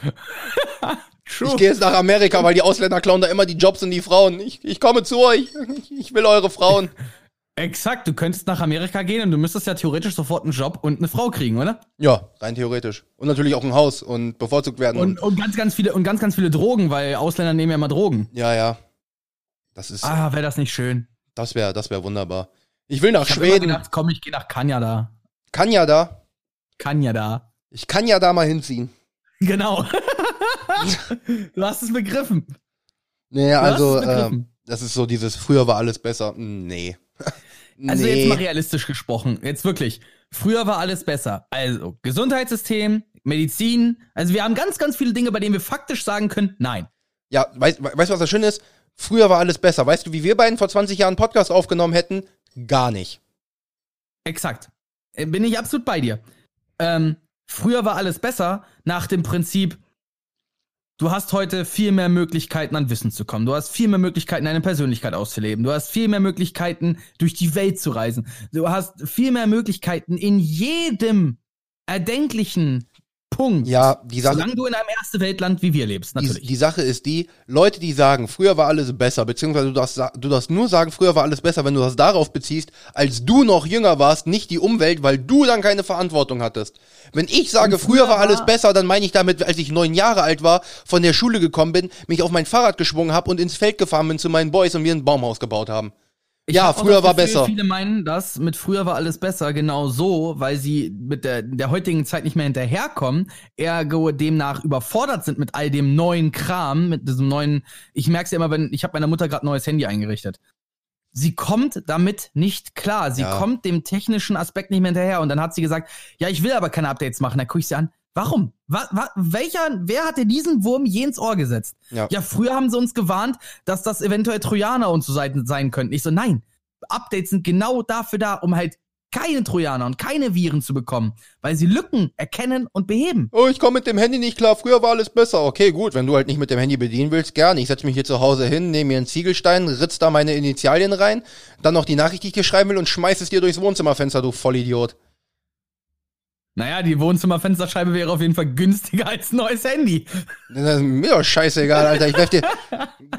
Ich gehe jetzt nach Amerika, weil die Ausländer klauen da immer die Jobs und die Frauen. Ich, ich komme zu euch. Ich, ich will eure Frauen. Exakt, du könntest nach Amerika gehen und du müsstest ja theoretisch sofort einen Job und eine Frau kriegen, oder? Ja, rein theoretisch. Und natürlich auch ein Haus und bevorzugt werden. Und, und ganz, ganz viele und ganz, ganz viele Drogen, weil Ausländer nehmen ja immer Drogen. ja, ja. Das ist, Ah, wäre das nicht schön. das wäre, das wäre wunderbar. Ich will nach Ich Schweden. gedacht, komm, ich gehe nach Kanada. Kann ja da. Kanada. Ich kann ja da mal hinziehen. Genau. du hast es begriffen. Nee, Du also, ähm, das ist so dieses, früher war alles besser. Nee. Also nee. jetzt mal realistisch gesprochen, jetzt wirklich. Früher war alles besser. Also Gesundheitssystem, Medizin. Also wir haben ganz, ganz viele Dinge, bei denen wir faktisch sagen können, nein. Ja, weißt du, was das Schöne ist? Früher war alles besser. Weißt du, wie wir beiden vor 20 Jahren einen Podcast aufgenommen hätten? Gar nicht. Exakt. Äh, Bin ich absolut bei dir. Ähm, früher war alles besser nach dem Prinzip, du hast heute viel mehr Möglichkeiten an Wissen zu kommen. Du hast viel mehr Möglichkeiten, deine Persönlichkeit auszuleben. Du hast viel mehr Möglichkeiten, durch die Welt zu reisen. Du hast viel mehr Möglichkeiten in jedem erdenklichen Punkt. Ja, die Sache, Solange du in einem erste Weltland wie wir lebst, die, natürlich. die Sache ist die, Leute, die sagen, früher war alles besser, beziehungsweise du darfst, du darfst nur sagen, früher war alles besser, wenn du das darauf beziehst, als du noch jünger warst, nicht die Umwelt, weil du dann keine Verantwortung hattest. Wenn ich sage, früher früher war alles besser, dann meine ich damit, als ich neun Jahre alt war, von der Schule gekommen bin, mich auf mein Fahrrad geschwungen habe und ins Feld gefahren bin zu meinen Boys und wir ein Baumhaus gebaut haben. Ich ja, früher das war Gefühl, besser. Viele meinen, dass mit früher war alles besser, genau so, weil sie mit der, der heutigen Zeit nicht mehr hinterherkommen, ergo demnach überfordert sind mit all dem neuen Kram, mit diesem neuen, ich merk's ja immer, wenn, ich habe meiner Mutter gerade ein neues Handy eingerichtet. Sie kommt damit nicht klar. Sie Ja. kommt dem technischen Aspekt nicht mehr hinterher. Und dann hat sie gesagt, ja, ich will aber keine Updates machen. Da gucke ich sie an. Warum? Wa wa welcher, wer hat dir diesen Wurm je ins Ohr gesetzt? Ja. Ja, früher haben sie uns gewarnt, dass das eventuell Trojaner und so sein, sein könnten. Ich so, nein. Updates sind genau dafür da, um halt keine Trojaner und keine Viren zu bekommen, weil sie Lücken erkennen und beheben. Oh, ich komme mit dem Handy nicht klar, früher war alles besser. Okay, gut, wenn du halt nicht mit dem Handy bedienen willst, gerne. Ich setze mich hier zu Hause hin, nehme mir einen Ziegelstein, ritz da meine Initialien rein, dann noch die Nachricht, die ich dir schreiben will und schmeiß es dir durchs Wohnzimmerfenster, du Vollidiot. Naja, die Wohnzimmerfensterscheibe wäre auf jeden Fall günstiger als ein neues Handy. Das ist mir doch scheißegal, Alter. Ich werf dir.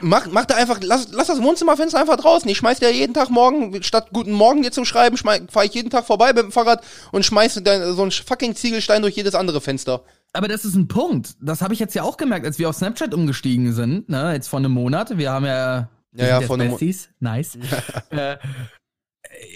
Mach, mach da einfach, lass, lass das Wohnzimmerfenster einfach draußen. Ich schmeiß dir jeden Tag morgen, statt guten Morgen dir zu schreiben, fahre ich jeden Tag vorbei mit dem Fahrrad und schmeiß dir so einen fucking Ziegelstein durch jedes andere Fenster. Aber das ist ein Punkt. Das habe ich jetzt ja auch gemerkt, als wir auf Snapchat umgestiegen sind, ne, jetzt vor einem Monat. Wir haben ja, wir Ja, ja, Mo- Besties. Nice. äh,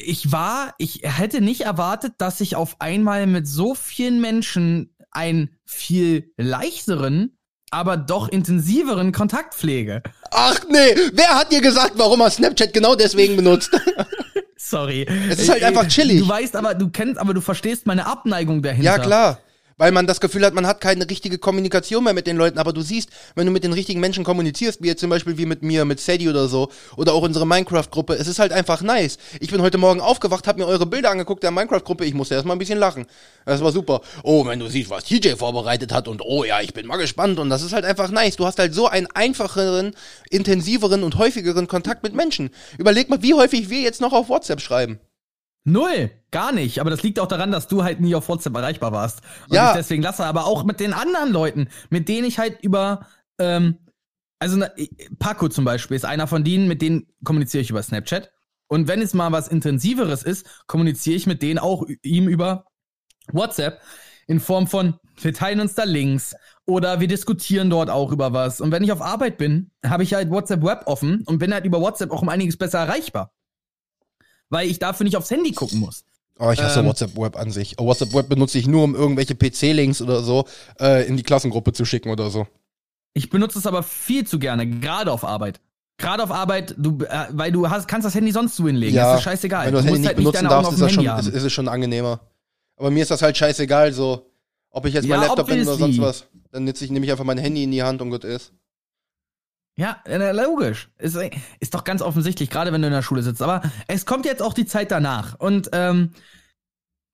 ich war, ich hätte nicht erwartet, dass ich auf einmal mit so vielen Menschen einen viel leichteren, aber doch intensiveren Kontakt pflege. Ach nee, wer hat dir gesagt, warum er Snapchat genau deswegen benutzt? Sorry. Es ist halt einfach chillig. Du weißt aber, du kennst, aber du verstehst meine Abneigung dahinter. Ja, klar. Weil man das Gefühl hat, man hat keine richtige Kommunikation mehr mit den Leuten. Aber du siehst, wenn du mit den richtigen Menschen kommunizierst, wie jetzt zum Beispiel wie mit mir, mit Sadie oder so, oder auch unsere Minecraft-Gruppe, es ist halt einfach nice. Ich bin heute Morgen aufgewacht, hab mir eure Bilder angeguckt der Minecraft-Gruppe, ich musste erstmal ein bisschen lachen. Das war super. Oh, wenn du siehst, was TJ vorbereitet hat und oh ja, ich bin mal gespannt und das ist halt einfach nice. Du hast halt so einen einfacheren, intensiveren und häufigeren Kontakt mit Menschen. Überleg mal, wie häufig wir jetzt noch auf WhatsApp schreiben. Null, gar nicht. Aber das liegt auch daran, dass du halt nie auf WhatsApp erreichbar warst. Und Ja. ich deswegen lasse. Aber auch mit den anderen Leuten, mit denen ich halt über, ähm, also na, Paco zum Beispiel ist einer von denen, mit denen kommuniziere ich über Snapchat. Und wenn es mal was Intensiveres ist, kommuniziere ich mit denen auch ihm über WhatsApp in Form von, wir teilen uns da Links oder wir diskutieren dort auch über was. Und wenn ich auf Arbeit bin, habe ich halt WhatsApp Web offen und bin halt über WhatsApp auch um einiges besser erreichbar. Weil ich dafür nicht aufs Handy gucken muss. Oh, ich hasse Ähm. WhatsApp Web an sich. Oh, WhatsApp Web benutze ich nur, um irgendwelche PC-Links oder so äh, in die Klassengruppe zu schicken oder so. Ich benutze es aber viel zu gerne, gerade auf Arbeit. Gerade auf Arbeit, du, äh, weil du hast, kannst das Handy sonst so hinlegen. das ist scheißegal. Wenn du das du Handy nicht halt nicht benutzen darfst, ist, das schon, ist, ist es schon angenehmer. Aber mir ist das halt scheißegal, so. Ob ich jetzt mein Ja, Laptop bin oder sonst was. Dann nutze ich, nehme ich einfach mein Handy in die Hand und gut ist. Ja, logisch. Ist, ist doch ganz offensichtlich, gerade wenn du in der Schule sitzt. Aber es kommt jetzt auch die Zeit danach. Und ähm,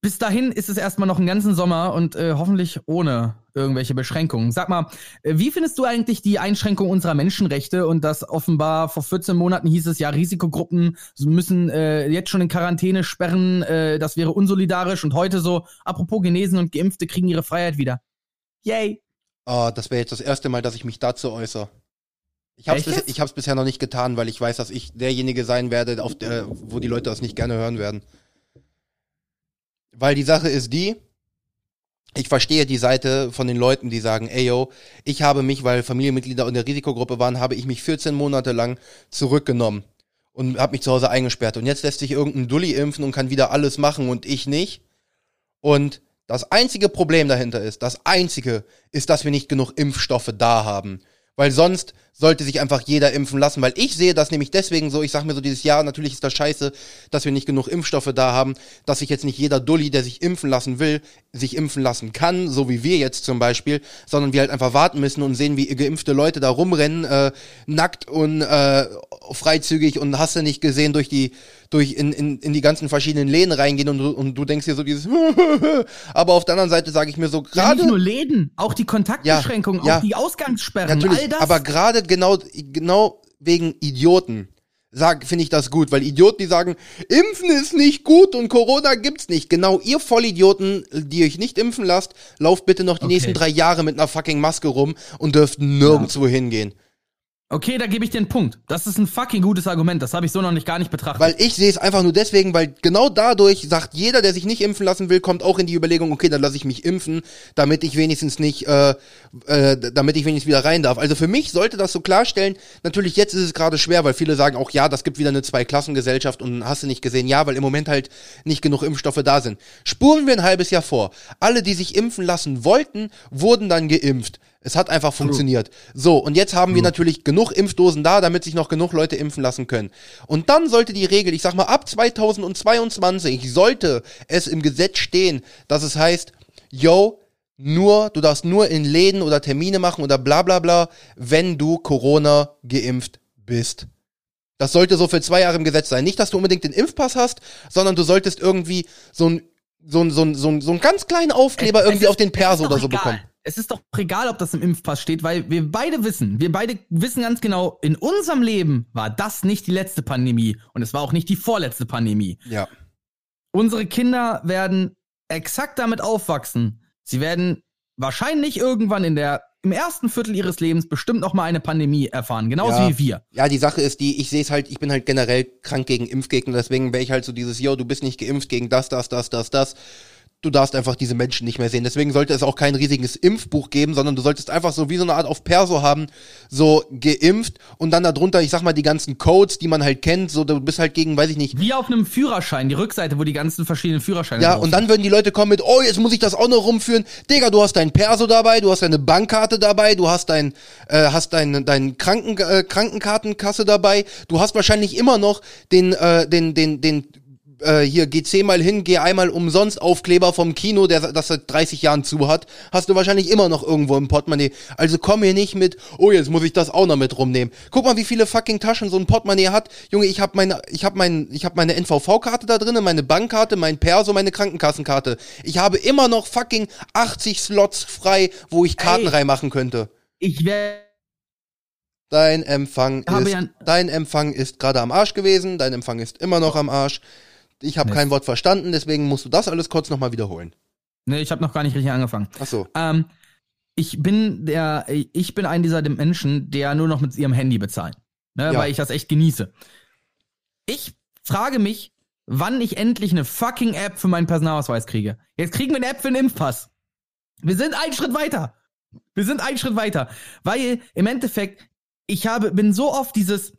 bis dahin ist es erstmal noch einen ganzen Sommer und äh, hoffentlich ohne irgendwelche Beschränkungen. Sag mal, äh, wie findest du eigentlich die Einschränkung unserer Menschenrechte und dass offenbar vor 14 Monaten hieß es ja, Risikogruppen müssen äh, jetzt schon in Quarantäne sperren, äh, das wäre unsolidarisch und heute so, apropos Genesen und Geimpfte kriegen ihre Freiheit wieder. Yay. Ah, das wäre jetzt das erste Mal, dass ich mich dazu äußere. Ich bis, jetzt? ich hab's bisher noch nicht getan, weil ich weiß, dass ich derjenige sein werde, auf der, wo die Leute das nicht gerne hören werden. Weil die Sache ist die, ich verstehe die Seite von den Leuten, die sagen, ey yo, ich habe mich, weil Familienmitglieder in der Risikogruppe waren, habe ich mich 14 Monate lang zurückgenommen und habe mich zu Hause eingesperrt. Und jetzt lässt sich irgendein Dulli impfen und kann wieder alles machen und ich nicht. Und das einzige Problem dahinter ist, das einzige ist, dass wir nicht genug Impfstoffe da haben. Weil sonst sollte sich einfach jeder impfen lassen, weil ich sehe das nämlich deswegen so, ich sag mir so dieses Jahr, natürlich ist das scheiße, dass wir nicht genug Impfstoffe da haben, dass sich jetzt nicht jeder Dulli, der sich impfen lassen will, sich impfen lassen kann, so wie wir jetzt zum Beispiel, sondern wir halt einfach warten müssen und sehen, wie geimpfte Leute da rumrennen, äh, nackt und äh, freizügig und hast du nicht gesehen, durch die, durch in, in, in die ganzen verschiedenen Läden reingehen und, du- und du denkst dir so dieses aber auf der anderen Seite sage ich mir so, Ja, nicht gerade nur Läden, auch die Kontaktbeschränkungen, Ja, ja. auch die Ausgangssperren, Natürlich, all das. aber gerade genau, genau wegen Idioten sag, finde ich das gut, weil Idioten, die sagen, Impfen ist nicht gut und Corona gibt's nicht. Genau, ihr Vollidioten, die euch nicht impfen lasst, lauft bitte noch die Okay. nächsten drei Jahre mit einer fucking Maske rum und dürft nirgendwo hingehen. Okay, da gebe ich dir einen Punkt. Das ist ein fucking gutes Argument. Das habe ich so noch nicht gar nicht betrachtet. Weil ich sehe es einfach nur deswegen, weil genau dadurch sagt jeder, der sich nicht impfen lassen will, kommt auch in die Überlegung, okay, dann lasse ich mich impfen, damit ich wenigstens nicht, äh, äh, damit ich wenigstens wieder rein darf. Also für mich sollte das so klarstellen, natürlich jetzt ist es gerade schwer, weil viele sagen auch, ja, das gibt wieder eine Zweiklassengesellschaft und hast du nicht gesehen, ja, weil im Moment halt nicht genug Impfstoffe da sind. Spuren wir ein halbes Jahr vor. Alle, die sich impfen lassen wollten, wurden dann geimpft. Es hat einfach funktioniert. So, und jetzt haben wir natürlich genug Impfdosen da, damit sich noch genug Leute impfen lassen können. Und dann sollte die Regel, ich sag mal, ab 2022 sollte es im Gesetz stehen, dass es heißt, yo, nur, du darfst nur in Läden oder Termine machen oder bla bla bla, wenn du Corona geimpft bist. Das sollte so für zwei Jahre im Gesetz sein. Nicht, dass du unbedingt den Impfpass hast, sondern du solltest irgendwie so ein so ein, so ein, so ein, so ein ganz kleinen Aufkleber Es- irgendwie es auf den ist- Perso ist oder so egal. bekommen. Es ist doch egal, ob das im Impfpass steht, weil wir beide wissen, wir beide wissen ganz genau, in unserem Leben war das nicht die letzte Pandemie und es war auch nicht die vorletzte Pandemie. Ja. Unsere Kinder werden exakt damit aufwachsen. Sie werden wahrscheinlich irgendwann in der im ersten Viertel ihres Lebens bestimmt noch mal eine Pandemie erfahren, genauso Ja. wie wir. Ja, die Sache ist die, ich sehe es halt, ich bin halt generell krank gegen Impfgegner, deswegen wäre ich halt so dieses, yo, du bist nicht geimpft gegen das, das, das, das, das. Du darfst einfach diese Menschen nicht mehr sehen. Deswegen sollte es auch kein riesiges Impfbuch geben, sondern du solltest einfach so wie so eine Art auf Perso haben, so geimpft und dann darunter, ich sag mal, die ganzen Codes, die man halt kennt, so du bist halt gegen, weiß ich nicht, Wie auf einem Führerschein, die Rückseite, wo die ganzen verschiedenen Führerscheine Ja, drauf und dann würden die Leute kommen mit, oh, jetzt muss ich das auch noch rumführen. Digga, du hast dein Perso dabei, du hast deine Bankkarte dabei, du hast dein, äh, hast dein, dein Kranken, äh, Krankenkartenkasse dabei, du hast wahrscheinlich immer noch den, äh, den, den, den, äh, hier, geh zehnmal hin, geh einmal umsonst Aufkleber vom Kino, der das seit 30 Jahren zu hat, hast du wahrscheinlich immer noch irgendwo im Portemonnaie. Also komm hier nicht mit, oh, jetzt muss ich das auch noch mit rumnehmen. Guck mal, wie viele fucking Taschen so ein Portemonnaie hat. Junge, ich hab meine, ich hab mein, ich hab meine NVV-Karte da drinne, meine Bankkarte, mein Perso, meine Krankenkassenkarte. Ich habe immer noch fucking 80 Slots frei, wo ich Karten Ey. reinmachen könnte. Ich wäre Dein Empfang Habe ist, ja- dein Empfang ist gerade am Arsch gewesen, dein Empfang ist immer noch am Arsch. Ich habe Mist. kein Wort verstanden, deswegen musst du das alles kurz nochmal wiederholen. Ne, ich habe noch gar nicht richtig angefangen. Ach so. Ähm, ich bin der, ich bin ein dieser Menschen, der nur noch mit ihrem Handy bezahlt. Ne, Ja. Weil ich das echt genieße. Ich frage mich, wann ich endlich eine fucking App für meinen Personalausweis kriege. Jetzt kriegen wir eine App für den Impfpass. Wir sind einen Schritt weiter. Wir sind einen Schritt weiter. Weil im Endeffekt, ich habe, bin so oft dieses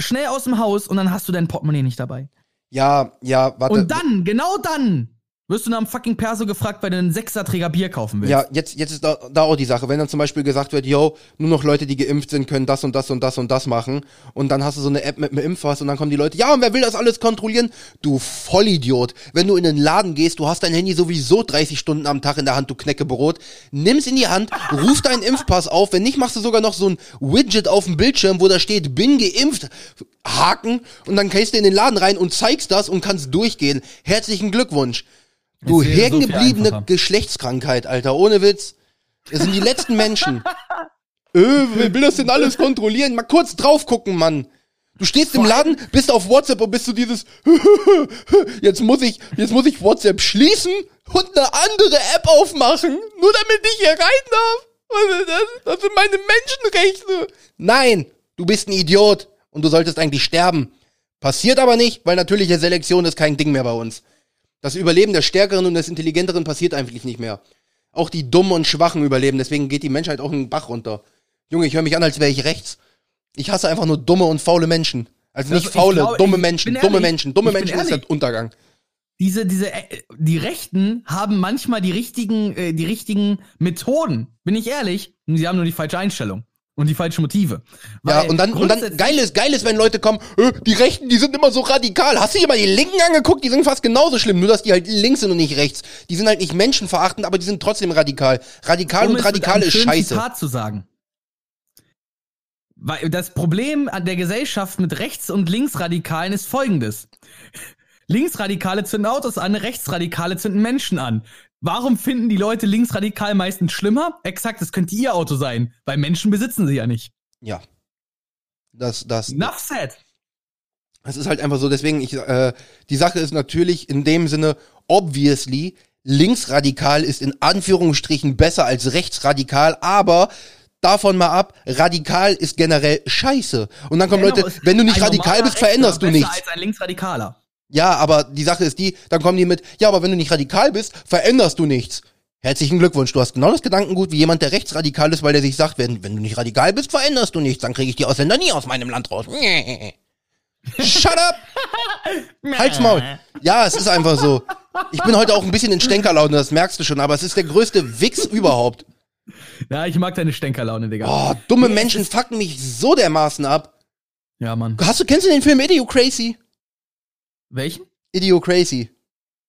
schnell aus dem Haus und dann hast du dein Portemonnaie nicht dabei. Ja, ja, warte. Und dann, genau dann, wirst du nach dem fucking Perso gefragt, weil du einen Sechserträger Bier kaufen willst. Ja, jetzt, jetzt ist da, da auch die Sache. Wenn dann zum Beispiel gesagt wird, yo, nur noch Leute, die geimpft sind, können das und das und das und das machen. Und dann hast du so eine App mit einem Impfpass und dann kommen die Leute, ja, und wer will das alles kontrollieren? Du Vollidiot. Wenn du in den Laden gehst, du hast dein Handy sowieso 30 Stunden am Tag in der Hand, du Knäckebrot. Nimm's in die Hand, ruf deinen Impfpass auf. Wenn nicht, machst du sogar noch so ein Widget auf dem Bildschirm, wo da steht, bin geimpft. Haken. Und dann gehst du in den Laden rein und zeigst das und kannst durchgehen. Herzlichen Glückwunsch. Du so hängengebliebene einfacher. Geschlechtskrankheit, Alter, ohne Witz. Das sind die letzten Menschen. äh, wer will das denn alles kontrollieren? Mal kurz drauf gucken, Mann. Du stehst im Laden, bist auf WhatsApp und bist so dieses, jetzt muss ich, jetzt muss ich WhatsApp schließen und eine andere App aufmachen, nur damit ich hier rein darf. Das? Das sind meine Menschenrechte. Nein, du bist ein Idiot und du solltest eigentlich sterben. Passiert aber nicht, weil natürliche Selektion ist kein Ding mehr bei uns. Das Überleben der Stärkeren und des Intelligenteren passiert eigentlich nicht mehr. Auch die Dummen und Schwachen überleben, deswegen geht die Menschheit auch in den Bach runter. Junge, ich höre mich an, als wäre ich rechts. Ich hasse einfach nur dumme und faule Menschen. Also nicht ich faule, glaub- dumme Menschen, bin dumme ehrlich, Menschen. Dumme ich bin Menschen ist der ehrlich. Untergang. Diese, diese, äh, die Rechten haben manchmal die richtigen, äh, die richtigen Methoden. Bin ich ehrlich? Sie haben nur die falsche Einstellung. Und die falschen Motive. Ja, Weil und dann, und dann geil ist, geil ist, wenn Leute kommen, äh, die Rechten, die sind immer so radikal. Hast du dir mal die Linken angeguckt? Die sind fast genauso schlimm, nur dass die halt links sind und nicht rechts. Die sind halt nicht menschenverachtend, aber die sind trotzdem radikal. Radikal um und radikal ist scheiße. Zitat zu sagen. Weil das Problem an der Gesellschaft mit Rechts- und Linksradikalen ist folgendes. Linksradikale zünden Autos an, Rechtsradikale zünden Menschen an. Warum finden die Leute linksradikal meistens schlimmer? Exakt, das könnte ihr Auto sein, weil Menschen besitzen sie ja nicht. Ja. Das, das, Enough said. Es ist halt einfach so, deswegen, ich, äh, die Sache ist natürlich in dem Sinne, obviously, linksradikal ist in Anführungsstrichen besser als rechtsradikal, aber davon mal ab, radikal ist generell scheiße. Und dann kommen Leute, wenn du nicht radikal bist, veränderst du besser nichts. als ein Linksradikaler. Ja, aber die Sache ist die, dann kommen die mit, ja, aber wenn du nicht radikal bist, veränderst du nichts. Herzlichen Glückwunsch, du hast genau das Gedankengut wie jemand, der rechtsradikal ist, weil der sich sagt, wenn, wenn du nicht radikal bist, veränderst du nichts, dann kriege ich die Ausländer nie aus meinem Land raus. Shut up! Halt's Maul. Ja, es ist einfach so. Ich bin heute auch ein bisschen in Stänkerlaune, das merkst du schon, aber es ist der größte Wix überhaupt. Ja, ich mag deine Stänkerlaune, Digga. Oh, dumme Menschen fucken mich so dermaßen ab. Ja, Mann. Hast du, kennst du den Film Idiocracy? Welchen? Idiocrazy.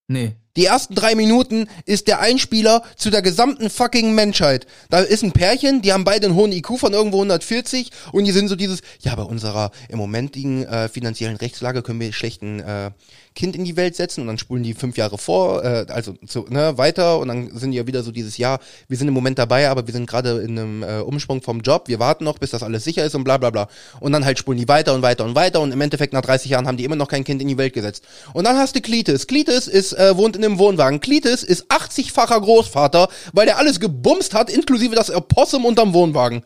Nee. Die ersten drei Minuten ist der Einspieler zu der gesamten fucking Menschheit. Da ist ein Pärchen, die haben beide einen hohen IQ von irgendwo 140 und die sind so dieses, ja, bei unserer im momentigen äh, finanziellen Rechtslage können wir schlecht ein äh, Kind in die Welt setzen und dann spulen die fünf Jahre vor, äh, also zu, ne, weiter und dann sind die ja wieder so dieses, ja, wir sind im Moment dabei, aber wir sind gerade in einem äh, Umsprung vom Job, wir warten noch, bis das alles sicher ist und bla bla bla. Und dann halt spulen die weiter und weiter und weiter und im Endeffekt nach 30 Jahren haben die immer noch kein Kind in die Welt gesetzt. Und dann hast du Klitis. Klitis ist, äh, wohnt in einem Wohnwagen. Klitis ist 80-facher Großvater, weil der alles gebumst hat, inklusive das Opossum unterm Wohnwagen.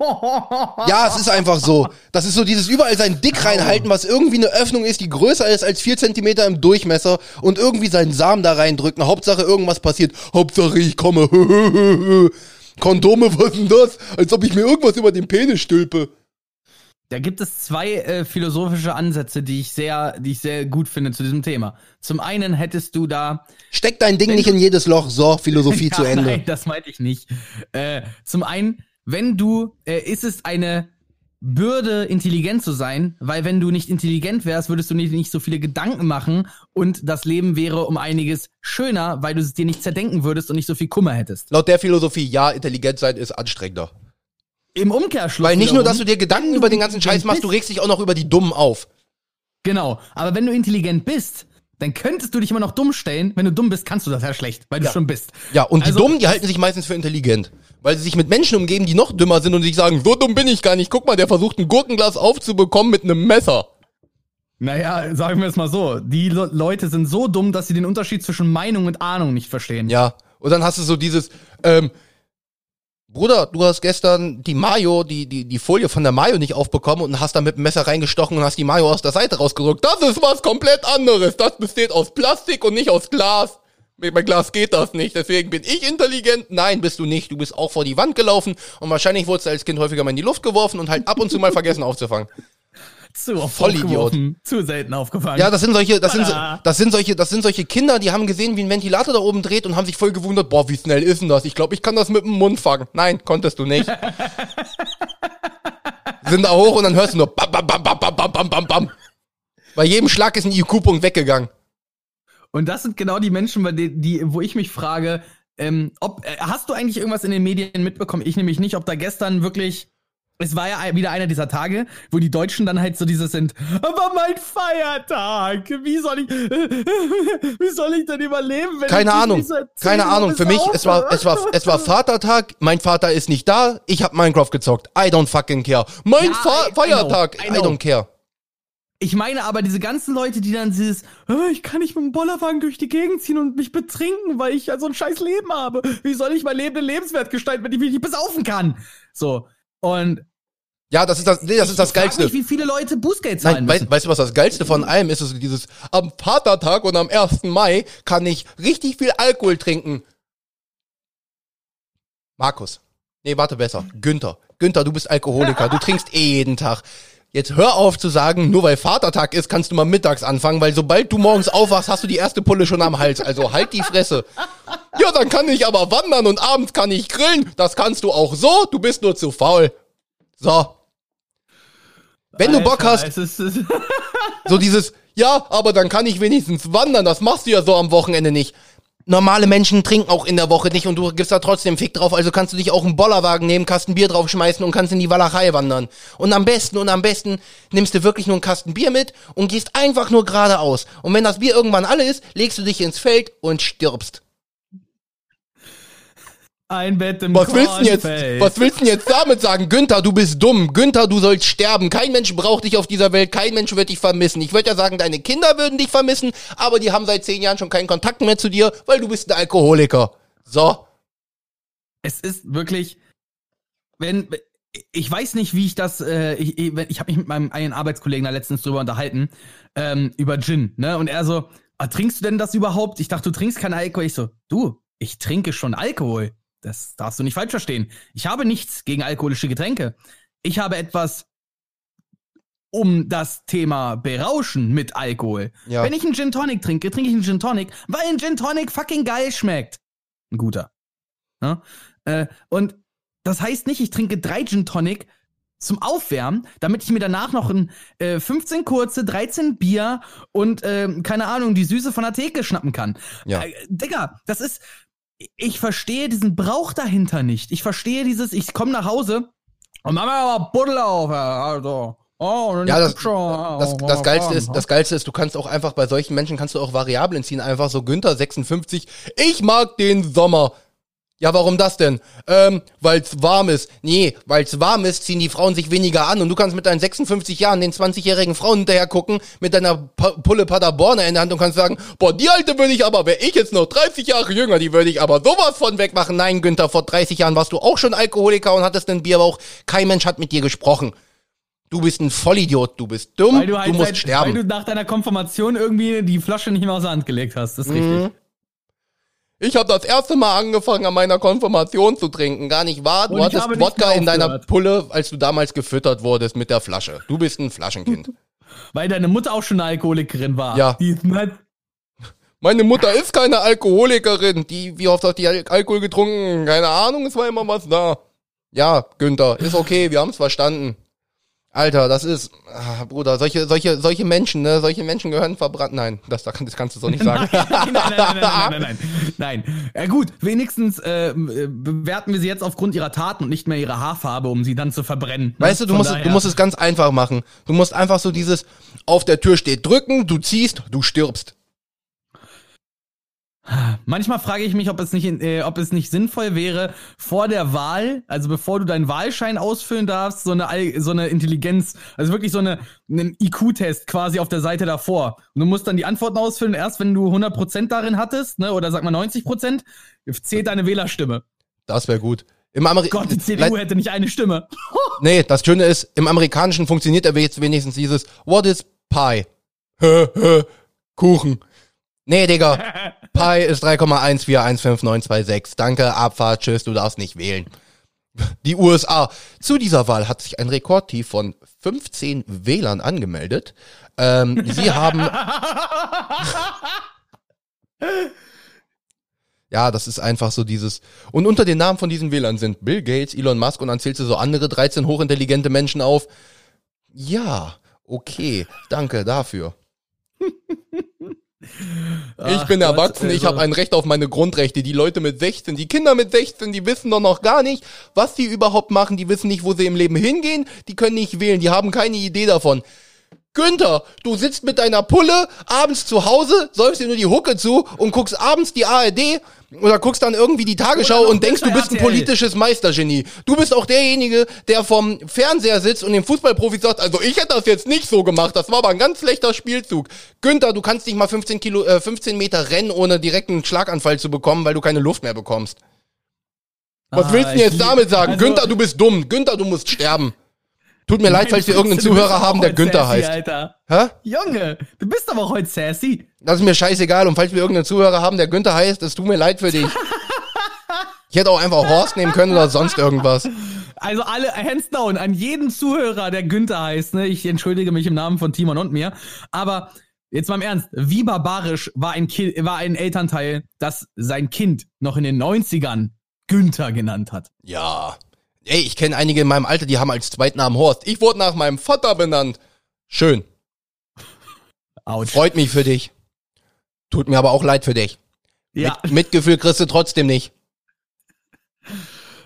Ja, es ist einfach so. Das ist so dieses überall sein Dick reinhalten, was irgendwie eine Öffnung ist, die größer ist als vier Zentimeter im Durchmesser und irgendwie seinen Samen da reindrücken. Hauptsache irgendwas passiert. Hauptsache ich komme. Kondome, was denn das? Als ob ich mir irgendwas über den Penis stülpe. Da gibt es zwei äh, philosophische Ansätze, die ich sehr, die ich sehr gut finde zu diesem Thema. Zum einen hättest du da Steck dein Ding nicht in jedes Loch. So, Philosophie zu Ja, Ende. Nein, das meinte ich nicht. Äh, zum einen, wenn du, äh, ist es eine Bürde, intelligent zu sein, weil wenn du nicht intelligent wärst, würdest du nicht, nicht so viele Gedanken machen und das Leben wäre um einiges schöner, weil du es dir nicht zerdenken würdest und nicht so viel Kummer hättest. Laut der Philosophie, ja, intelligent sein ist anstrengender. Im Umkehrschluss. Weil nicht nur, dass du dir Gedanken über den ganzen Scheiß machst, du regst dich auch noch über die Dummen auf. Genau, aber wenn du intelligent bist, dann könntest du dich immer noch dumm stellen. Wenn du dumm bist, kannst du das ja schlecht, weil du Ja. schon bist. Ja, und Also- die Dummen, die halten sich meistens für intelligent. Weil sie sich mit Menschen umgeben, die noch dümmer sind und sich sagen, so dumm bin ich gar nicht. Guck mal, der versucht ein Gurkenglas aufzubekommen mit einem Messer. Naja, sagen wir es mal so. Die Le Leute sind so dumm, dass sie den Unterschied zwischen Meinung und Ahnung nicht verstehen. Ja. Und dann hast du so dieses, ähm, Bruder, du hast gestern die Mayo, die, die, die Folie von der Mayo nicht aufbekommen und hast da mit dem Messer reingestochen und hast die Mayo aus der Seite rausgedrückt. Das ist was komplett anderes. Das besteht aus Plastik und nicht aus Glas. Mit bei Glas geht das nicht. Deswegen bin ich intelligent. Nein, bist du nicht. Du bist auch vor die Wand gelaufen und wahrscheinlich wurdest du als Kind häufiger mal in die Luft geworfen und halt ab und zu mal vergessen aufzufangen. Zu oft Vollidiot. Zu selten aufgefangen. Ja, das sind solche, das sind, das sind solche, das sind solche Kinder, die haben gesehen, wie ein Ventilator da oben dreht und haben sich voll gewundert, boah, wie schnell ist denn das? Ich glaube, ich kann das mit dem Mund fangen. Nein, konntest du nicht. sind da hoch und dann hörst du nur bam, bam, bam, bam, bam, bam, bam, bam, bam. Bei jedem Schlag ist ein IQ-Punkt weggegangen. Und das sind genau die Menschen, denen, die, wo ich mich frage, ähm, ob, äh, hast du eigentlich irgendwas in den Medien mitbekommen? Ich nämlich nicht, ob da gestern wirklich, es war ja wieder einer dieser Tage, wo die Deutschen dann halt so dieses sind, aber mein Feiertag, wie soll ich, wie soll ich denn überleben, wenn Keine ich Ahnung. Keine Ahnung. Für mich, es war, es war, es war Vatertag. Mein Vater ist nicht da. Ich hab Minecraft gezockt. I don't fucking care. Mein Ja, Fa I- I know, Feiertag. I I, know. don't care. Ich meine aber diese ganzen Leute, die dann dieses, "Äh, ich kann nicht mit dem Bollerwagen durch die Gegend ziehen und mich betrinken, weil ich ja so ein scheiß Leben habe. Wie soll ich mein Leben denn lebenswert gestalten, wenn ich mich nicht besaufen kann? So. Und Ja, das ist das, nee, das ist das ich frag Geilste. mich, wie viele Leute Bußgeld zahlen Nein, müssen. weißt, weißt du, was das Geilste von allem ist? ist dieses, am Vatertag und am 1. Mai kann ich richtig viel Alkohol trinken. Markus. Nee, warte besser. Günther. Günther, du bist Alkoholiker. Du trinkst eh jeden Tag. Jetzt hör auf zu sagen, nur weil Vatertag ist, kannst du mal mittags anfangen, weil sobald du morgens aufwachst, hast du die erste Pulle schon am Hals. Also halt die Fresse. Ja, dann kann ich aber wandern und abends kann ich grillen. Das kannst du auch so. Du bist nur zu faul. So. Wenn du Bock hast, so dieses, ja, aber dann kann ich wenigstens wandern, das machst du ja so am Wochenende nicht. Normale Menschen trinken auch in der Woche nicht und du gibst da trotzdem Fick drauf, also kannst du dich auch einen Bollerwagen nehmen, Kasten Bier draufschmeißen und kannst in die Walachei wandern. Und am besten und am besten nimmst du wirklich nur einen Kasten Bier mit und gehst einfach nur geradeaus. Und wenn das Bier irgendwann alle ist, legst du dich ins Feld und stirbst. Ein Bett im Was willst du denn jetzt, was willst du jetzt damit sagen? Günther, du bist dumm. Günther, du sollst sterben. Kein Mensch braucht dich auf dieser Welt. Kein Mensch wird dich vermissen. Ich würde ja sagen, deine Kinder würden dich vermissen, aber die haben seit zehn Jahren schon keinen Kontakt mehr zu dir, weil du bist ein Alkoholiker. So. es ist wirklich, wenn ich weiß nicht, wie ich das, äh, ich, ich, ich habe mich mit meinem einen Arbeitskollegen da letztens drüber unterhalten, ähm, über Gin, ne? Und er so, ah, trinkst du denn das überhaupt? Ich dachte, du trinkst keinen Alkohol. Ich so, du, ich trinke schon Alkohol. Das darfst du nicht falsch verstehen. Ich habe nichts gegen alkoholische Getränke. Ich habe etwas um das Thema Berauschen mit Alkohol. Ja. Wenn ich einen Gin Tonic trinke, trinke ich einen Gin Tonic, weil ein Gin Tonic fucking geil schmeckt. Ein guter. Ne? Äh, und das heißt nicht, ich trinke drei Gin Tonic zum Aufwärmen, damit ich mir danach noch ein äh, 15 kurze, 13 Bier und ähm, keine Ahnung, die Süße von der Theke schnappen kann. Ja. Äh, Digga, das ist. Ich verstehe diesen Brauch dahinter nicht. Ich verstehe dieses, ich komme nach Hause und mach mir aber Buddel auf, also. Oh, Ja, das- Das, oh, das oh, Geilste oh, ist, das Geilste ist, du kannst auch einfach bei solchen Menschen kannst du auch Variablen ziehen. Einfach so Günther 56. Ich mag den Sommer. Ja, warum das denn? Ähm, weil's warm ist. Nee, weil's warm ist, ziehen die Frauen sich weniger an und du kannst mit deinen 56 Jahren den 20-jährigen Frauen hinterher gucken, mit deiner pa Pulle Paderborner in der Hand und kannst sagen, boah, die alte würde ich aber, wäre ich jetzt noch 30 Jahre jünger, die würde ich aber sowas von wegmachen. Nein, Günther, vor 30 Jahren warst du auch schon Alkoholiker und hattest einen Bierbauch. Kein Mensch hat mit dir gesprochen. Du bist ein Vollidiot, du bist dumm, Weil du, halt du musst seit, sterben. Weil du nach deiner Konfirmation irgendwie die Flasche nicht mehr aus der Hand gelegt hast. Das ist Mhm. richtig. Ich habe das erste Mal angefangen, an meiner Konfirmation zu trinken. Gar nicht wahr? Du hattest nicht Wodka in deiner. Pulle, als du damals gefüttert wurdest mit der Flasche. Du bist ein Flaschenkind. Weil deine Mutter auch schon eine Alkoholikerin war. Ja. Die ist nett. Meine Mutter ist keine Alkoholikerin. Die, wie oft hat die Al Alkohol getrunken? Keine Ahnung, es war immer was da. Ja, Günther, ist okay, wir haben's verstanden. Alter, das ist, ah, Bruder, solche, solche, solche Menschen, ne, solche Menschen gehören verbrannt. Nein, das, das kannst du so nicht sagen. Nein, nein, nein, nein, nein, nein, nein, nein. Ja gut, wenigstens äh, bewerten wir sie jetzt aufgrund ihrer Taten und nicht mehr ihrer Haarfarbe, um sie dann zu verbrennen. ne? Weißt du, du Von musst, daher- du musst es ganz einfach machen. Du musst einfach so dieses, auf der Tür steht drücken, du ziehst, du stirbst. Manchmal frage ich mich, ob es nicht, äh, ob es nicht sinnvoll wäre, vor der Wahl, also bevor du deinen Wahlschein ausfüllen darfst, so eine, so eine Intelligenz, also wirklich so eine, einen IQ-Test quasi auf der Seite davor. Und du musst dann die Antworten ausfüllen, erst wenn du 100% darin hattest, ne, oder sag mal 90%, zählt deine Wählerstimme. Das wäre gut. Im Ameri Gott, die CDU hätte nicht eine Stimme. Nee, das Schöne ist, im Amerikanischen funktioniert aber jetzt wenigstens dieses What is Pie? Kuchen. Nee, Digga. Pi ist 3,14159226. Danke, Abfahrt, tschüss, du darfst nicht wählen. Die USA. Zu dieser Wahl hat sich ein Rekordtief von 15 Wählern angemeldet. Ähm, sie haben Ja, das ist einfach so dieses. Und unter den Namen von diesen Wählern sind Bill Gates, Elon Musk und dann zählst du so andere 13 hochintelligente Menschen auf. Ja, okay, danke dafür. ich bin Gott, erwachsen, ich also- habe ein Recht auf meine Grundrechte. Die Leute mit 16, die Kinder mit 16, die wissen doch noch gar nicht, was sie überhaupt machen. Die wissen nicht, wo sie im Leben hingehen. Die können nicht wählen. Die haben keine Idee davon. Günther, du sitzt mit deiner Pulle abends zu Hause, säufst dir nur die Hucke zu und guckst abends die ARD oder guckst dann irgendwie die Tagesschau und denkst, du bist ein politisches Meistergenie. Du bist auch derjenige, der vom Fernseher sitzt und dem Fußballprofi sagt, also ich hätte das jetzt nicht so gemacht, das war aber ein ganz schlechter Spielzug. Günther, du kannst nicht mal 15 Kilo, äh, 15 Meter rennen, ohne direkt einen Schlaganfall zu bekommen, weil du keine Luft mehr bekommst. Was Ah, willst du denn jetzt damit sagen? also- Günther, du bist dumm. Günther, du musst sterben. Tut mir leid, falls wir irgendeinen Zuhörer haben, der Günther sassy, heißt. Alter. Hä? Junge, du bist aber auch heute sassy. Das ist mir scheißegal. Und falls wir irgendeinen Zuhörer haben, der Günther heißt, es tut mir leid für dich. Ich hätte auch einfach Horst nehmen können oder sonst irgendwas. Also alle, hands down, an jeden Zuhörer, der Günther heißt, ne? Ich entschuldige mich im Namen von Timon und mir. Aber jetzt mal im Ernst, wie barbarisch war ein, Ki war ein Elternteil, das sein Kind noch in den 90ern Günther genannt hat? Ja. Ey, ich kenne einige in meinem Alter, die haben als Zweitnamen Horst. Ich wurde nach meinem Vater benannt. Schön. Autsch. Freut mich für dich. Tut mir aber auch leid für dich. Ja, Mit, Mitgefühl kriegst du trotzdem nicht.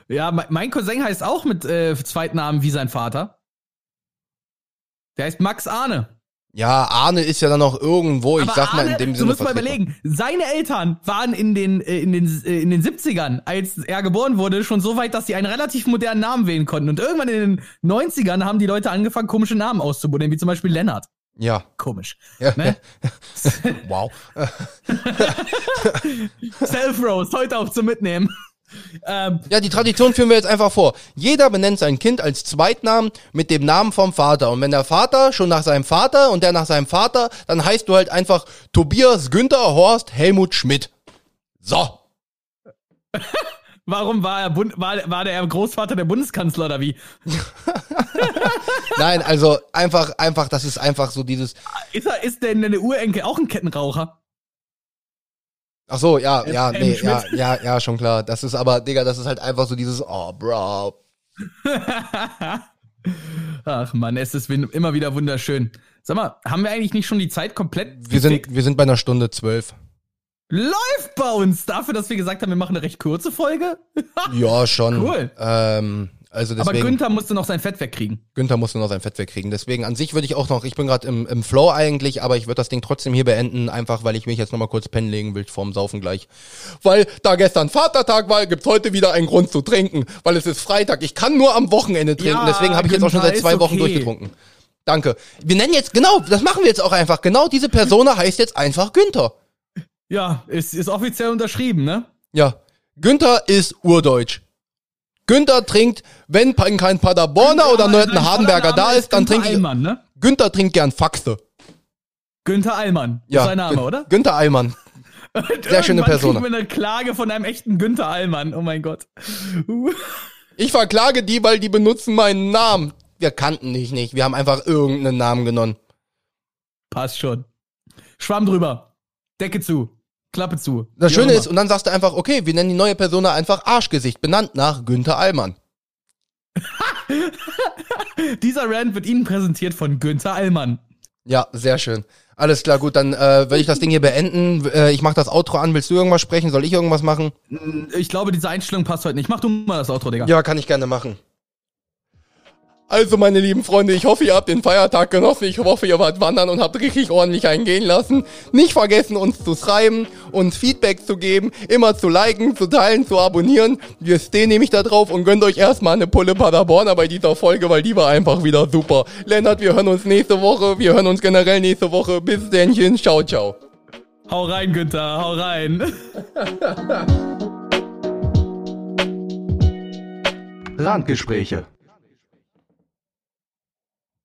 ja, me- mein Cousin heißt auch mit äh, Zweitnamen wie sein Vater. Der heißt Max Arne. Ja, Arne ist ja dann noch irgendwo, ich Aber sag mal in Arne, dem du Sinne. musst mal überlegen, seine Eltern waren in den, äh, in, den, äh, in den 70ern, als er geboren wurde, schon so weit, dass sie einen relativ modernen Namen wählen konnten. Und irgendwann in den 90ern haben die Leute angefangen, komische Namen auszubuddeln, wie zum Beispiel Lennart. Ja. Komisch. ja. Ne? Wow. Self-Roast, heute auch zum Mitnehmen. Ähm, Ja, die Tradition führen wir jetzt einfach vor. Jeder benennt sein Kind als Zweitnamen mit dem Namen vom Vater. Und wenn der Vater schon nach seinem Vater und der nach seinem Vater, dann heißt du halt einfach Tobias Günther Horst Helmut Schmidt. So. warum war er Bund, war, war der Großvater der Bundeskanzler oder wie? Nein, also einfach, einfach, das ist einfach so dieses. Ist, er, ist denn der Urenkel auch ein Kettenraucher? Ach so, ja, ja, nee, ja, ja, ja, schon klar. Das ist aber, Digga, das ist halt einfach so dieses, oh, bro. Ach man, es ist immer wieder wunderschön. Sag mal, haben wir eigentlich nicht schon die Zeit komplett Wir sind, wir sind bei einer Stunde zwölf. Läuft bei uns dafür, dass wir gesagt haben, wir machen eine recht kurze Folge. Ja, schon. Cool. Ähm, also Aber deswegen. Günther musste noch sein Fett wegkriegen. Günther muss nur noch sein Fett wegkriegen. Deswegen an sich würde ich auch noch, ich bin gerade im, im Flow eigentlich, aber ich würde das Ding trotzdem hier beenden, einfach weil ich mich jetzt nochmal kurz pennen legen will vorm Saufen gleich. Weil da gestern Vatertag war, gibt's heute wieder einen Grund zu trinken, weil es ist Freitag. Ich kann nur am Wochenende trinken, Ja, deswegen habe ich jetzt auch schon seit zwei ist Wochen okay. durchgetrunken. Danke. Wir nennen jetzt, genau, das machen wir jetzt auch einfach. Genau diese Persona heißt jetzt einfach Günther. Ja, ist, ist offiziell unterschrieben, ne? Ja. Günther ist urdeutsch. Günther trinkt, wenn kein Paderborner oder Nörten Hardenberger da ist, dann trinke ich. Allmann, ne? Günther trinkt gern Faxe. Günther Allmann. Ja, ist sein Name, Gün- oder? Günther Allmann. Sehr schöne kriegen wir eine Klage von einem echten Günther Allmann. Oh mein Gott. Ich verklage die, weil die benutzen meinen Namen. Wir kannten dich nicht. Wir haben einfach irgendeinen Namen genommen. Passt schon. Schwamm drüber. Decke zu. Klappe zu. Das Wie Schöne ist, und dann sagst du einfach, okay, wir nennen die neue Persona einfach Arschgesicht, benannt nach Günther Allmann. Dieser Rant wird Ihnen präsentiert von Günther Allmann. Ja, sehr schön. Alles klar, gut, dann äh, will ich das Ding hier beenden. Äh, ich mach das Outro an. Willst du irgendwas sprechen? Soll ich irgendwas machen? Ich glaube, diese Einstellung passt heute nicht. Mach du mal das Outro, Digga. Ja, kann ich gerne machen. Also, meine lieben Freunde, ich hoffe, ihr habt den Feiertag genossen. Ich hoffe, ihr wart wandern und habt richtig ordentlich eingehen lassen. Nicht vergessen, uns zu schreiben, uns Feedback zu geben, immer zu liken, zu teilen, zu abonnieren. Wir stehen nämlich da drauf und gönnt euch erstmal eine Pulle Paderborner bei dieser Folge, weil die war einfach wieder super. Lennart, wir hören uns nächste Woche. Wir hören uns generell nächste Woche. Bis dennchen. Ciao, ciao. Hau rein, Günther, hau rein. Randgespräche.